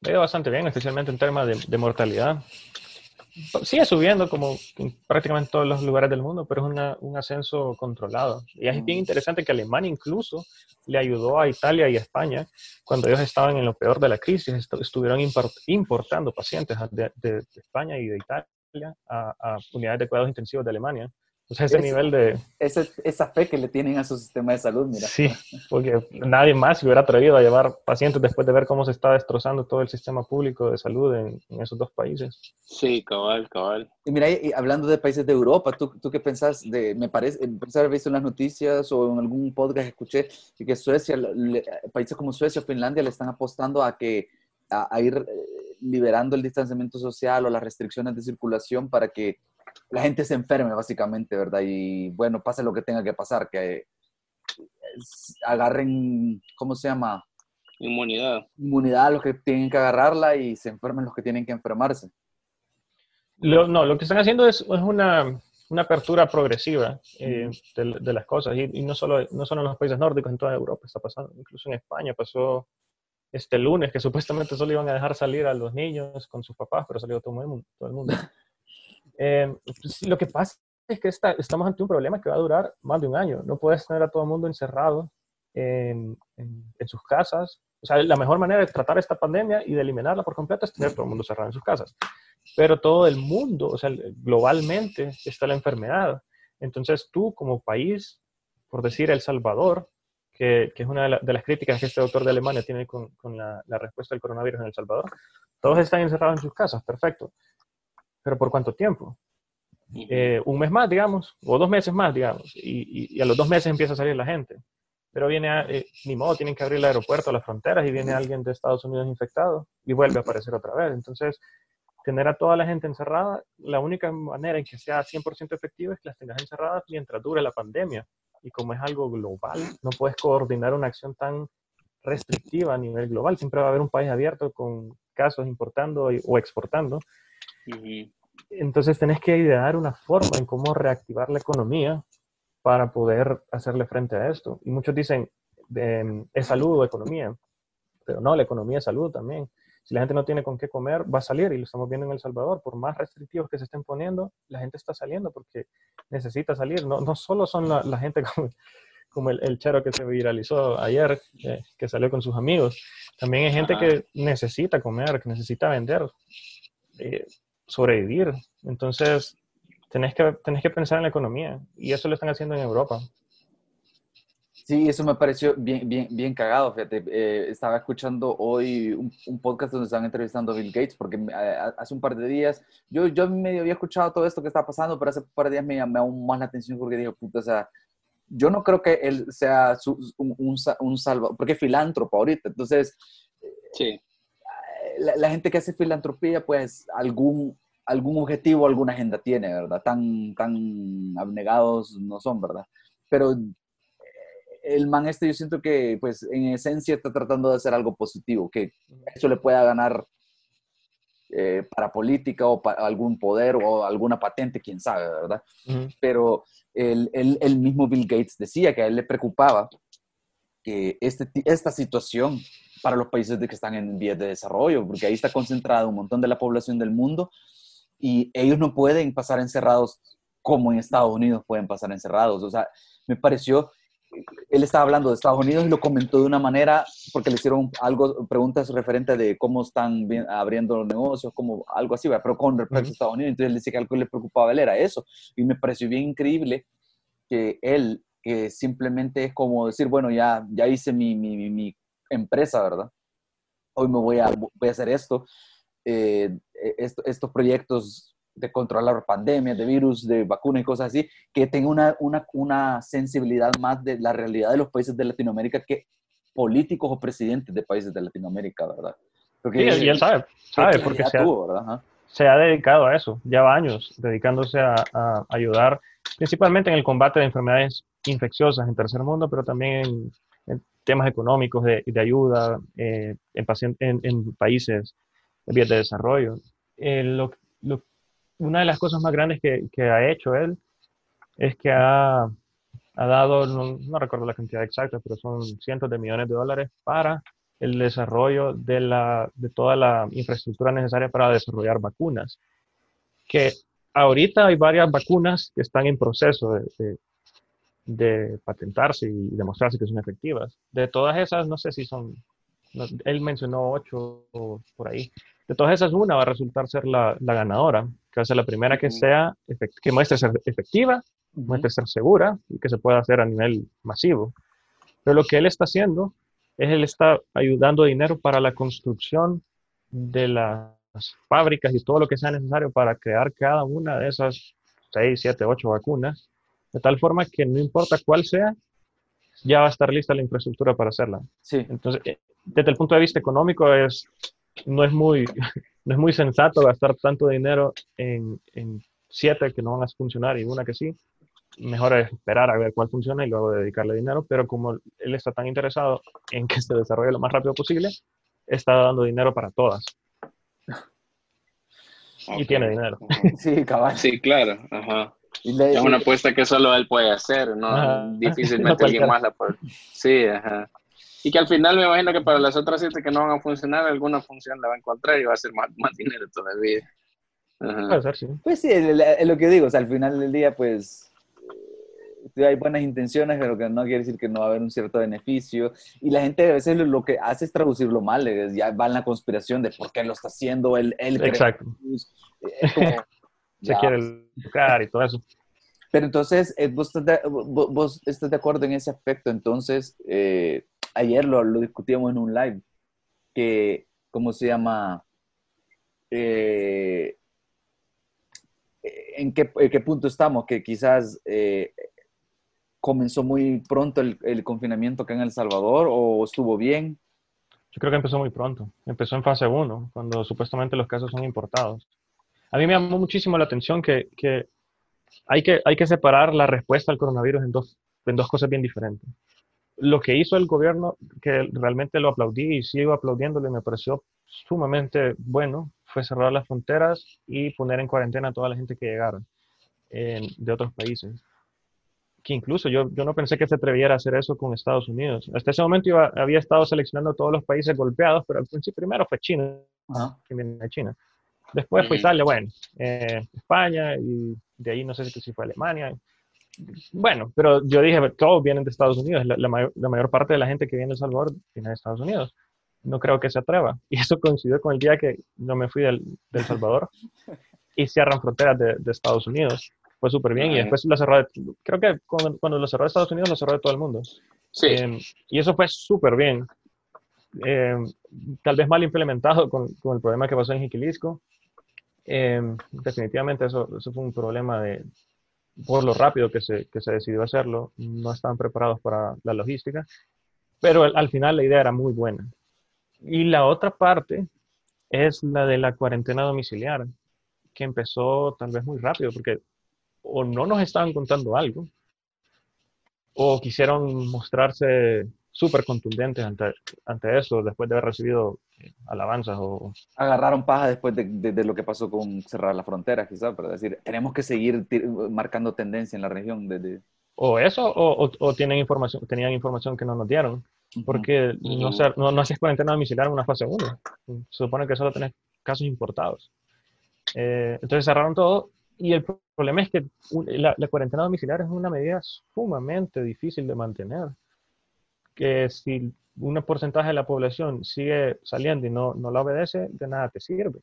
Ha ido bastante bien, especialmente en temas de, mortalidad. Sigue subiendo como en prácticamente todos los lugares del mundo, pero es un ascenso controlado. Y es bien interesante que Alemania incluso le ayudó a Italia y a España cuando ellos estaban en lo peor de la crisis, estuvieron importando pacientes de, España y de Italia a, a unidades de cuidados intensivos de Alemania o sea, ese nivel de... esa fe que le tienen a su sistema de salud, mira. Sí, porque nadie más se hubiera atrevido a llevar pacientes después de ver cómo se está destrozando todo el sistema público de salud en, esos dos países. Sí, cabal, cabal. Y mira, y hablando de países de Europa, ¿tú, tú qué pensás de, me parece, pensar haber visto en las noticias o en algún podcast escuché que Suecia, países como Suecia o Finlandia le están apostando a que, a ir eh, liberando el distanciamiento social o las restricciones de circulación para que la gente se enferme básicamente, ¿verdad? Y bueno, pase lo que tenga que pasar, que agarren, ¿cómo se llama? Inmunidad. Inmunidad a los que tienen que agarrarla y se enfermen los que tienen que enfermarse. no, lo que están haciendo es, una, una, apertura progresiva eh, de, las cosas. Y, no, solo, no solo en los países nórdicos, en toda Europa está pasando. Incluso en España pasó este lunes que [laughs] supuestamente solo iban a dejar salir a los niños con sus papás, pero salió todo el mundo. Todo el mundo. [laughs] Pues, lo que pasa es que estamos ante un problema que va a durar más de un año. No puedes tener a todo el mundo encerrado en, sus casas. O sea, la mejor manera de tratar esta pandemia y de eliminarla por completo es tener todo el mundo cerrado en sus casas. Pero todo el mundo, o sea, globalmente está la enfermedad. Entonces tú como país, por decir El Salvador, que, es una de, las críticas que este doctor de Alemania tiene con, la, la, respuesta al coronavirus en El Salvador, todos están encerrados en sus casas, perfecto pero ¿por cuánto tiempo? Eh, un mes más, digamos, o dos meses más, digamos, y, a los dos meses empieza a salir la gente. Pero viene, eh, ni modo, tienen que abrir el aeropuerto, las fronteras, y viene alguien de Estados Unidos infectado y vuelve a aparecer otra vez. Entonces, tener a toda la gente encerrada, la única manera en que sea 100% efectivo es que las tengas encerradas mientras dure la pandemia. Y como es algo global, no puedes coordinar una acción tan restrictiva a nivel global. Siempre va a haber un país abierto con casos importando o exportando. Entonces tenés que idear una forma en cómo reactivar la economía para poder hacerle frente a esto. Y muchos dicen, em, es salud o economía, pero no, la economía es salud también. Si la gente no tiene con qué comer, va a salir y lo estamos viendo en El Salvador. Por más restrictivos que se estén poniendo, la gente está saliendo porque necesita salir. No, no solo son la, gente [laughs] como, como el, el, chero que se viralizó ayer, eh, que salió con sus amigos. También hay gente que necesita comer, que necesita vender eh, sobrevivir. Entonces, tenés que, tenés que pensar en la economía y eso lo están haciendo en Europa. Sí, eso me pareció bien, bien, bien cagado, fíjate. Eh, estaba escuchando hoy un, podcast donde estaban entrevistando a Bill Gates, porque hace un par de días, yo, yo medio había escuchado todo esto que está pasando, pero hace un par de días me llamó aún más la atención porque digo, puta, o sea, yo no creo que él sea un, un, un salvador, porque es filántropo ahorita, entonces, sí. La, la, gente que hace filantropía, pues algún, algún objetivo, alguna agenda tiene, ¿verdad? Tan, tan abnegados no son, ¿verdad? Pero el man este yo siento que pues en esencia está tratando de hacer algo positivo, que eso le pueda ganar eh, para política o para algún poder o alguna patente, quién sabe, ¿verdad? Pero el, el, mismo Bill Gates decía que a él le preocupaba que este, esta situación para los países de que están en vías de desarrollo, porque ahí está concentrado un montón de la población del mundo y ellos no pueden pasar encerrados como en Estados Unidos pueden pasar encerrados. O sea, me pareció él estaba hablando de Estados Unidos y lo comentó de una manera, porque le hicieron algo, preguntas referentes de cómo están abriendo los negocios, como algo así, pero con respecto a Estados Unidos. Entonces él decía que algo que le preocupaba a él era eso. Y me pareció bien increíble que él, que simplemente es como decir, bueno, ya, ya hice mi, mi, mi empresa, ¿verdad? Hoy me voy a, voy a hacer esto. Eh, estos proyectos de controlar pandemias, de virus, de vacunas y cosas así, que tenga una, una, una, sensibilidad más de la realidad de los países de Latinoamérica que políticos o presidentes de países de Latinoamérica, ¿verdad? Porque sí, y él sabe, sabe porque se ha, se ha, dedicado a eso, lleva años dedicándose a, a, ayudar principalmente en el combate de enfermedades infecciosas en tercer mundo, pero también en, temas económicos de, de ayuda eh, en, en, en, países en vías de desarrollo. Eh, lo, lo, una de las cosas más grandes que, que ha hecho él es que ha, ha dado, no, recuerdo la cantidad exacta, pero son cientos de millones de dólares para el desarrollo de, la, de toda la infraestructura necesaria para desarrollar vacunas. Que ahorita hay varias vacunas que están en proceso de, de, patentarse y demostrarse que son efectivas. De todas esas, no sé si son, él mencionó ocho por ahí. De todas esas, una va a resultar ser la, la ganadora, que va a ser la primera que sea, que muestre ser efectiva, muestre ser segura y que se pueda hacer a nivel masivo. Pero lo que él está haciendo es él está ayudando dinero para la construcción de las fábricas y todo lo que sea necesario para crear cada una de esas 6, 7, 8 vacunas, de tal forma que no importa cuál sea, ya va a estar lista la infraestructura para hacerla. Sí. Entonces, eh, desde el punto de vista económico es no es muy, [laughs] no es muy sensato gastar tanto dinero en, en siete que no van a funcionar y una que sí. Mejor es esperar a ver cuál funciona y luego dedicarle dinero, pero como él está tan interesado en que se desarrolle lo más rápido posible, está dando dinero para todas. Y tiene dinero. [laughs] Sí, cabal. Sí, claro. Ajá. Es una apuesta que solo él puede hacer, ¿no? Difícilmente [laughs] alguien más la puede. Sí, ajá. Y que al final me imagino que para las otras siete que no van a funcionar, alguna función la va a encontrar y va a ser más, más dinero todavía. Puede ser, sí. Pues sí, es lo que digo, o sea, al final del día, pues eh, hay buenas intenciones, pero que no quiere decir que no va a haber un cierto beneficio. Y la gente a veces lo, que hace es traducirlo mal, ya va en la conspiración de por qué lo está haciendo él. él Exacto. Se quiere educar y todo eso. Pero entonces, eh, vos estás, de, vos estás de acuerdo en ese aspecto, entonces, eh, ayer lo, lo, discutíamos en un live, que, ¿cómo se llama? Eh, ¿en, qué, ¿en, qué, punto estamos? Que quizás eh, comenzó muy pronto el, el, confinamiento acá en El Salvador o estuvo bien. Yo creo que empezó muy pronto. Empezó en fase 1, cuando supuestamente los casos son importados. A mí me llamó muchísimo la atención que, que, hay, que hay que separar la respuesta al coronavirus en dos, en dos cosas bien diferentes lo que hizo el gobierno, que realmente lo aplaudí y sigo aplaudiéndolo y me pareció sumamente bueno, fue cerrar las fronteras y poner en cuarentena a toda la gente que llegara de otros países. Que incluso yo, yo no pensé que se atreviera a hacer eso con Estados Unidos. Hasta ese momento iba, había estado seleccionando todos los países golpeados, pero al principio primero fue China, China. Después fue Italia, bueno, eh, España y de ahí no sé si fue Alemania bueno, pero yo dije, todos vienen de Estados Unidos, la, mayor, parte de la gente que viene de El Salvador viene de Estados Unidos. no creo que se atreva. [laughs] Y eso coincidió con el día que no me fui del, del Salvador y cierran fronteras de, de Estados Unidos. Fue súper bien y después lo cerró, creo que cuando, cuando, lo cerró de Estados Unidos, lo cerró de todo el mundo. Sí. Eh, y eso fue súper bien. Eh, tal vez mal implementado con, con, el problema que pasó en Jiquilisco. Eh, definitivamente eso, fue un problema de, por lo rápido que se, que se decidió hacerlo, no estaban preparados para la logística, pero al final la idea era muy buena. Y la otra parte es la de la cuarentena domiciliar, que empezó tal vez muy rápido, porque o no nos estaban contando algo, o quisieron mostrarse súper contundentes ante, ante eso, después de haber recibido eh, alabanzas o... Agarraron paja después de, de, de, lo que pasó con cerrar la frontera, quizás, pero decir, tenemos que seguir marcando tendencia en la región. De, O eso, o, o, o, tienen información, tenían información que no nos dieron, porque uh -huh. no, ser, no, no haces cuarentena domiciliar en una fase 1. Se supone que solo tenés casos importados. Eh, entonces cerraron todo y el problema es que la, la, cuarentena domiciliar es una medida sumamente difícil de mantener. Que si un porcentaje de la población sigue saliendo y no, no la obedece, de nada te sirve.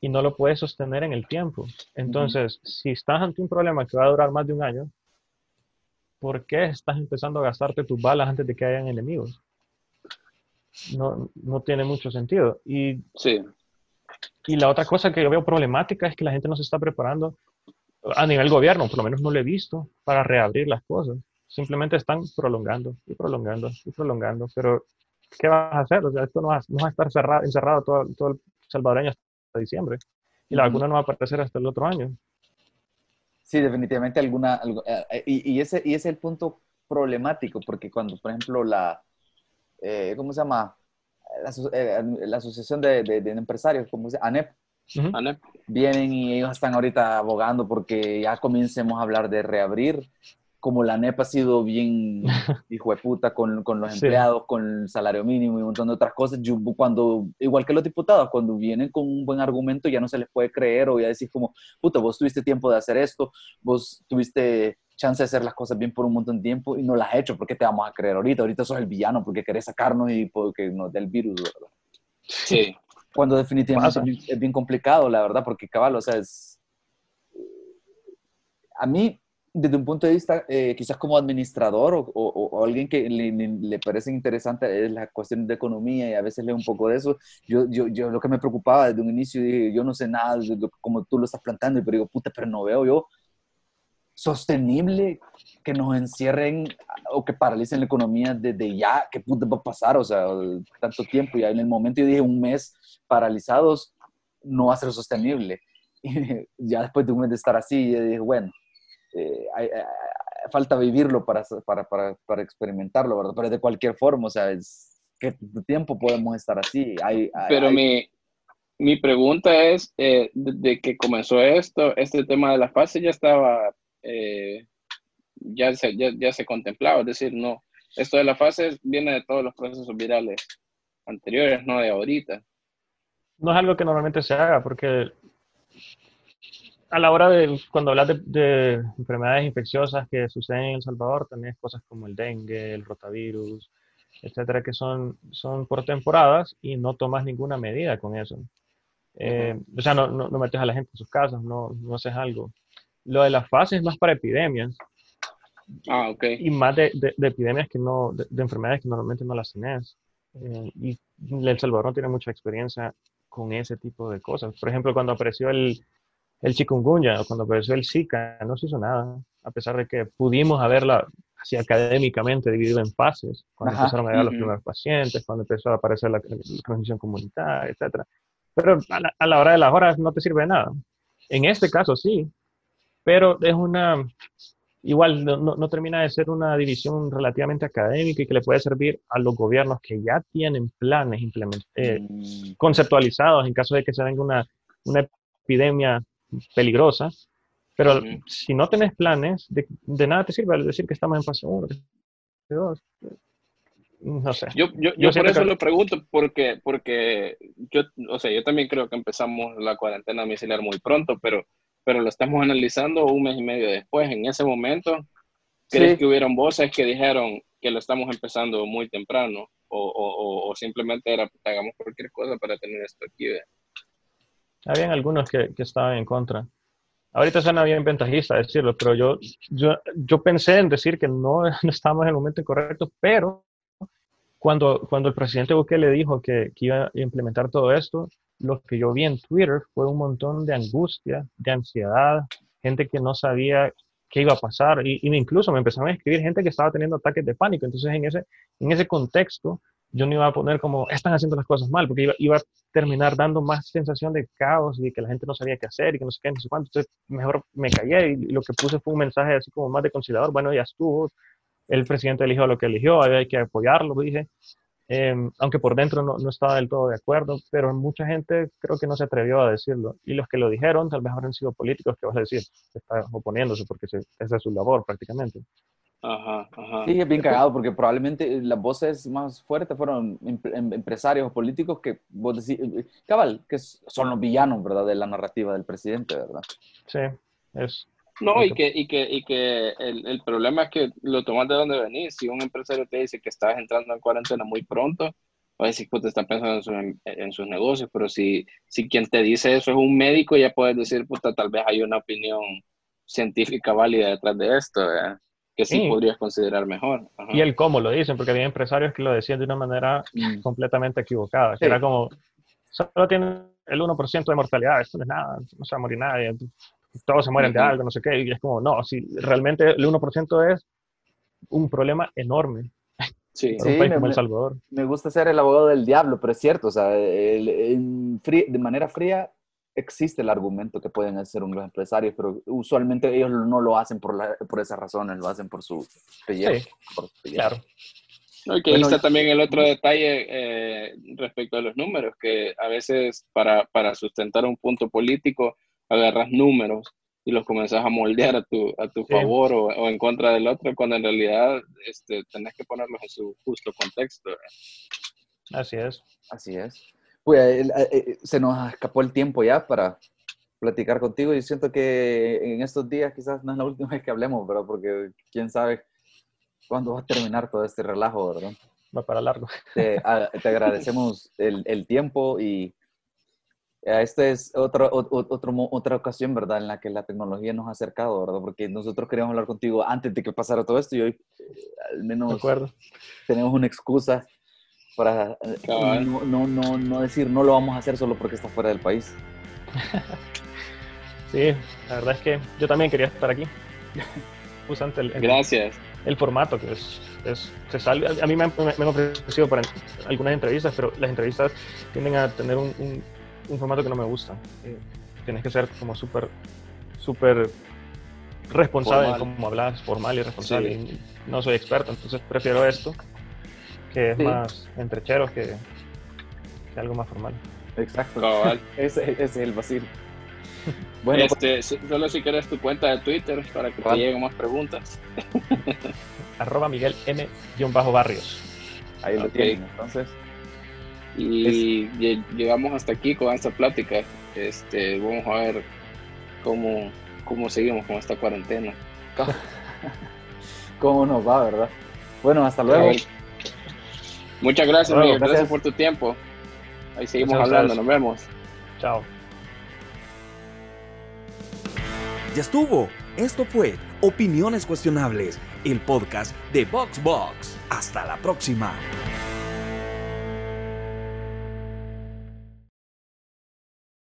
Y no lo puedes sostener en el tiempo. Entonces, uh -huh. si estás ante un problema que va a durar más de un año, ¿por qué estás empezando a gastarte tus balas antes de que hayan enemigos? No, no tiene mucho sentido. Y sí. Y la otra cosa que yo veo problemática es que la gente no se está preparando a nivel gobierno, por lo menos no lo he visto, para reabrir las cosas. Simplemente están prolongando y prolongando y prolongando. Pero, ¿qué vas a hacer? O sea, esto no va, no va a estar cerrado, encerrado todo, todo el salvadoreño hasta diciembre. Y la vacuna no va a aparecer hasta el otro año. Sí, definitivamente alguna... Eh, y, y, ese, y ese es el punto problemático, porque cuando, por ejemplo, la... Eh, ¿Cómo se llama? la, eh, la Asociación de, de, de, Empresarios, como dice, ANEP, uh -huh. Vienen y ellos están ahorita abogando porque ya comencemos a hablar de reabrir. Como la ANEP ha sido bien [laughs] hijo de puta con, con los empleados, sí. con el salario mínimo y un montón de otras cosas, yo, cuando, igual que los diputados, cuando vienen con un buen argumento ya no se les puede creer o ya decís como, puta, vos tuviste tiempo de hacer esto, vos tuviste chance de hacer las cosas bien por un montón de tiempo y no las has hecho, ¿por qué te vamos a creer ahorita? Ahorita sos el villano porque querés sacarnos y porque nos dé el virus, ¿verdad? Sí. Cuando definitivamente Pasa. es bien complicado, la verdad, porque cabal, o sea, es... A mí, desde un punto de vista, eh, quizás como administrador o, o, o alguien que le, le, parece interesante es la cuestión de economía y a veces leo un poco de eso, yo, yo, yo lo que me preocupaba desde un inicio, dije, yo no sé nada como tú lo estás plantando, pero digo, puta, pero no veo yo sostenible que nos encierren o que paralicen la economía desde ya, ¿qué puta va a pasar? O sea, tanto tiempo, ya en el momento yo dije un mes paralizados, no va a ser sostenible. [laughs] Y ya después de un mes de estar así, yo dije, bueno, eh, hay, hay, falta vivirlo para, para, para, para, experimentarlo, ¿verdad? Pero de cualquier forma, o sea, es, ¿qué tiempo podemos estar así? Hay, Pero mi, mi pregunta es, eh, desde que comenzó esto, este tema de la fase ya estaba eh, ya, se, ya, ya, se contemplaba, es decir, no, esto de la fase viene de todos los procesos virales anteriores, no de ahorita. No es algo que normalmente se haga, porque a la hora de, cuando hablas de, de enfermedades infecciosas que suceden en El Salvador, tenés cosas como el dengue, el rotavirus, etcétera, que son, son por temporadas y no tomas ninguna medida con eso. Eh, uh -huh. O sea, no, no, no, metes a la gente en sus casas, no, no haces algo. Lo de las fases es más para epidemias. Ah, ok. Y más de, de, de epidemias que no, de, de, enfermedades que normalmente no las tenés. Eh, y El Salvador no tiene mucha experiencia con ese tipo de cosas. Por ejemplo, cuando apareció el, el chikungunya o cuando apareció el Zika, no se hizo nada, a pesar de que pudimos haberla así académicamente dividido en fases, cuando Ajá. empezaron a llegar uh -huh. los primeros pacientes, cuando empezó a aparecer la, la transmisión comunitaria, etc. Pero a la, a la hora de las horas no te sirve de nada. En este caso sí, pero es una, igual no, no, no, termina de ser una división relativamente académica y que le puede servir a los gobiernos que ya tienen planes eh, mm. conceptualizados en caso de que se venga una, una epidemia peligrosa. Pero si no tenés planes, de, de, nada te sirve decir que estamos en fase 1, fase 2. No sé. Yo, yo, yo, yo por eso que... lo pregunto, porque, porque yo, o sea, yo también creo que empezamos la cuarentena domiciliar muy pronto, pero pero lo estamos analizando un mes y medio después. En ese momento, ¿crees que hubieron voces que dijeron que lo estamos empezando muy temprano? O, o, o simplemente era, hagamos cualquier cosa para tener esto aquí. Habían algunos que, que estaban en contra. Ahorita suena bien ventajista decirlo, pero yo, yo, yo pensé en decir que no, [laughs] no estábamos en el momento incorrecto, pero cuando, cuando el presidente Bukele dijo que, que, iba a implementar todo esto, lo que yo vi en Twitter fue un montón de angustia, de ansiedad, gente que no sabía qué iba a pasar y, y incluso me empezaron a escribir gente que estaba teniendo ataques de pánico. Entonces en ese, en ese contexto yo no iba a poner como, están haciendo las cosas mal, porque iba, iba, a terminar dando más sensación de caos y que la gente no sabía qué hacer y que no sé qué, no sé cuánto. Entonces, mejor me callé y lo que puse fue un mensaje así como más de conciliador. Bueno, ya estuvo, el presidente eligió lo que eligió, hay que apoyarlo, dije. Eh, aunque por dentro no, no, estaba del todo de acuerdo, pero mucha gente creo que no se atrevió a decirlo. Y los que lo dijeron tal vez habrán sido políticos que vas a decir, está oponiéndose porque se, esa es su labor prácticamente. Ajá, ajá. Sí, es bien cagado porque probablemente las voces más fuertes fueron em, empresarios o políticos que vos decís, eh, cabal, que son los villanos, ¿verdad? De la narrativa del presidente, ¿verdad? Sí, es. No, y que, y que, y que el, el problema es que lo tomas de donde venís. Si un empresario te dice que estás entrando en cuarentena muy pronto, va a decir que te está pensando en, su, en, sus negocios, pero si, si quien te dice eso es un médico, ya puedes decir, puta, tal vez hay una opinión científica válida detrás de esto, ¿verdad? Que sí, sí, podrías considerar mejor. Ajá. Y el cómo lo dicen, porque había empresarios que lo decían de una manera mm. completamente equivocada, que sí. era como, solo tiene el 1% de mortalidad, esto no es nada, no se va a morir nadie, todos se mueren uh -huh. de algo, no sé qué, y es como, no, si realmente el 1% es un problema enorme. Sí, un país me, como El Salvador. Me gusta ser el abogado del diablo, pero es cierto, o sea, el, el, de manera fría existe el argumento que pueden hacer unos empresarios, pero usualmente ellos no lo hacen por, la, por esas razones, lo hacen por su pellejo. Sí, por su claro. No, y que bueno, está también el otro detalle eh, respecto a los números, que a veces para, para sustentar un punto político agarras números y los comenzás a moldear a tu, a tu sí. favor o, o, en contra del otro, cuando en realidad este, tenés que ponerlos en su justo contexto. Así es. Así es. Pues, se nos escapó el tiempo ya para platicar contigo y siento que en estos días quizás no es la última [laughs] vez que hablemos, ¿verdad? Porque quién sabe cuándo va a terminar todo este relajo, ¿verdad? Va para largo. Te, a, te agradecemos el, el, tiempo y esta es otra, otro, otra ocasión, ¿verdad? En la que la tecnología nos ha acercado, ¿verdad? Porque nosotros queríamos hablar contigo antes de que pasara todo esto y hoy al menos tenemos una excusa para no, no, no, no, decir no lo vamos a hacer solo porque está fuera del país. [laughs] Sí, la verdad es que yo también quería estar aquí. [laughs] Usante el, el, Gracias. El formato que es, es se sale, a mí me, me, me, han ofrecido para algunas entrevistas, pero las entrevistas tienden a tener un, un, un formato que no me gusta. Eh, tienes que ser como súper, súper responsable formal. en cómo hablas, formal y responsable. Sí. Y no soy experto, entonces prefiero esto que es sí. más entrechero que, que, algo más formal. Exacto. [laughs] ese, ese, es el vacío. Bueno, este, solo si quieres tu cuenta de Twitter para que ¿cuál? te lleguen más preguntas. [laughs] Arroba Miguel M-Barrios. Ahí lo okay. tienen, entonces. Y es... llegamos hasta aquí con esta plática. Este, vamos a ver cómo, cómo seguimos con esta cuarentena. [laughs] ¿Cómo nos va, verdad? Bueno, hasta luego. Muchas gracias, bueno, Miguel. Gracias. gracias. por tu tiempo. Ahí seguimos Muchas hablando. Gracias. Nos vemos. Chao. Ya estuvo. Esto fue Opiniones Cuestionables, el podcast de VoxBox. Hasta la próxima.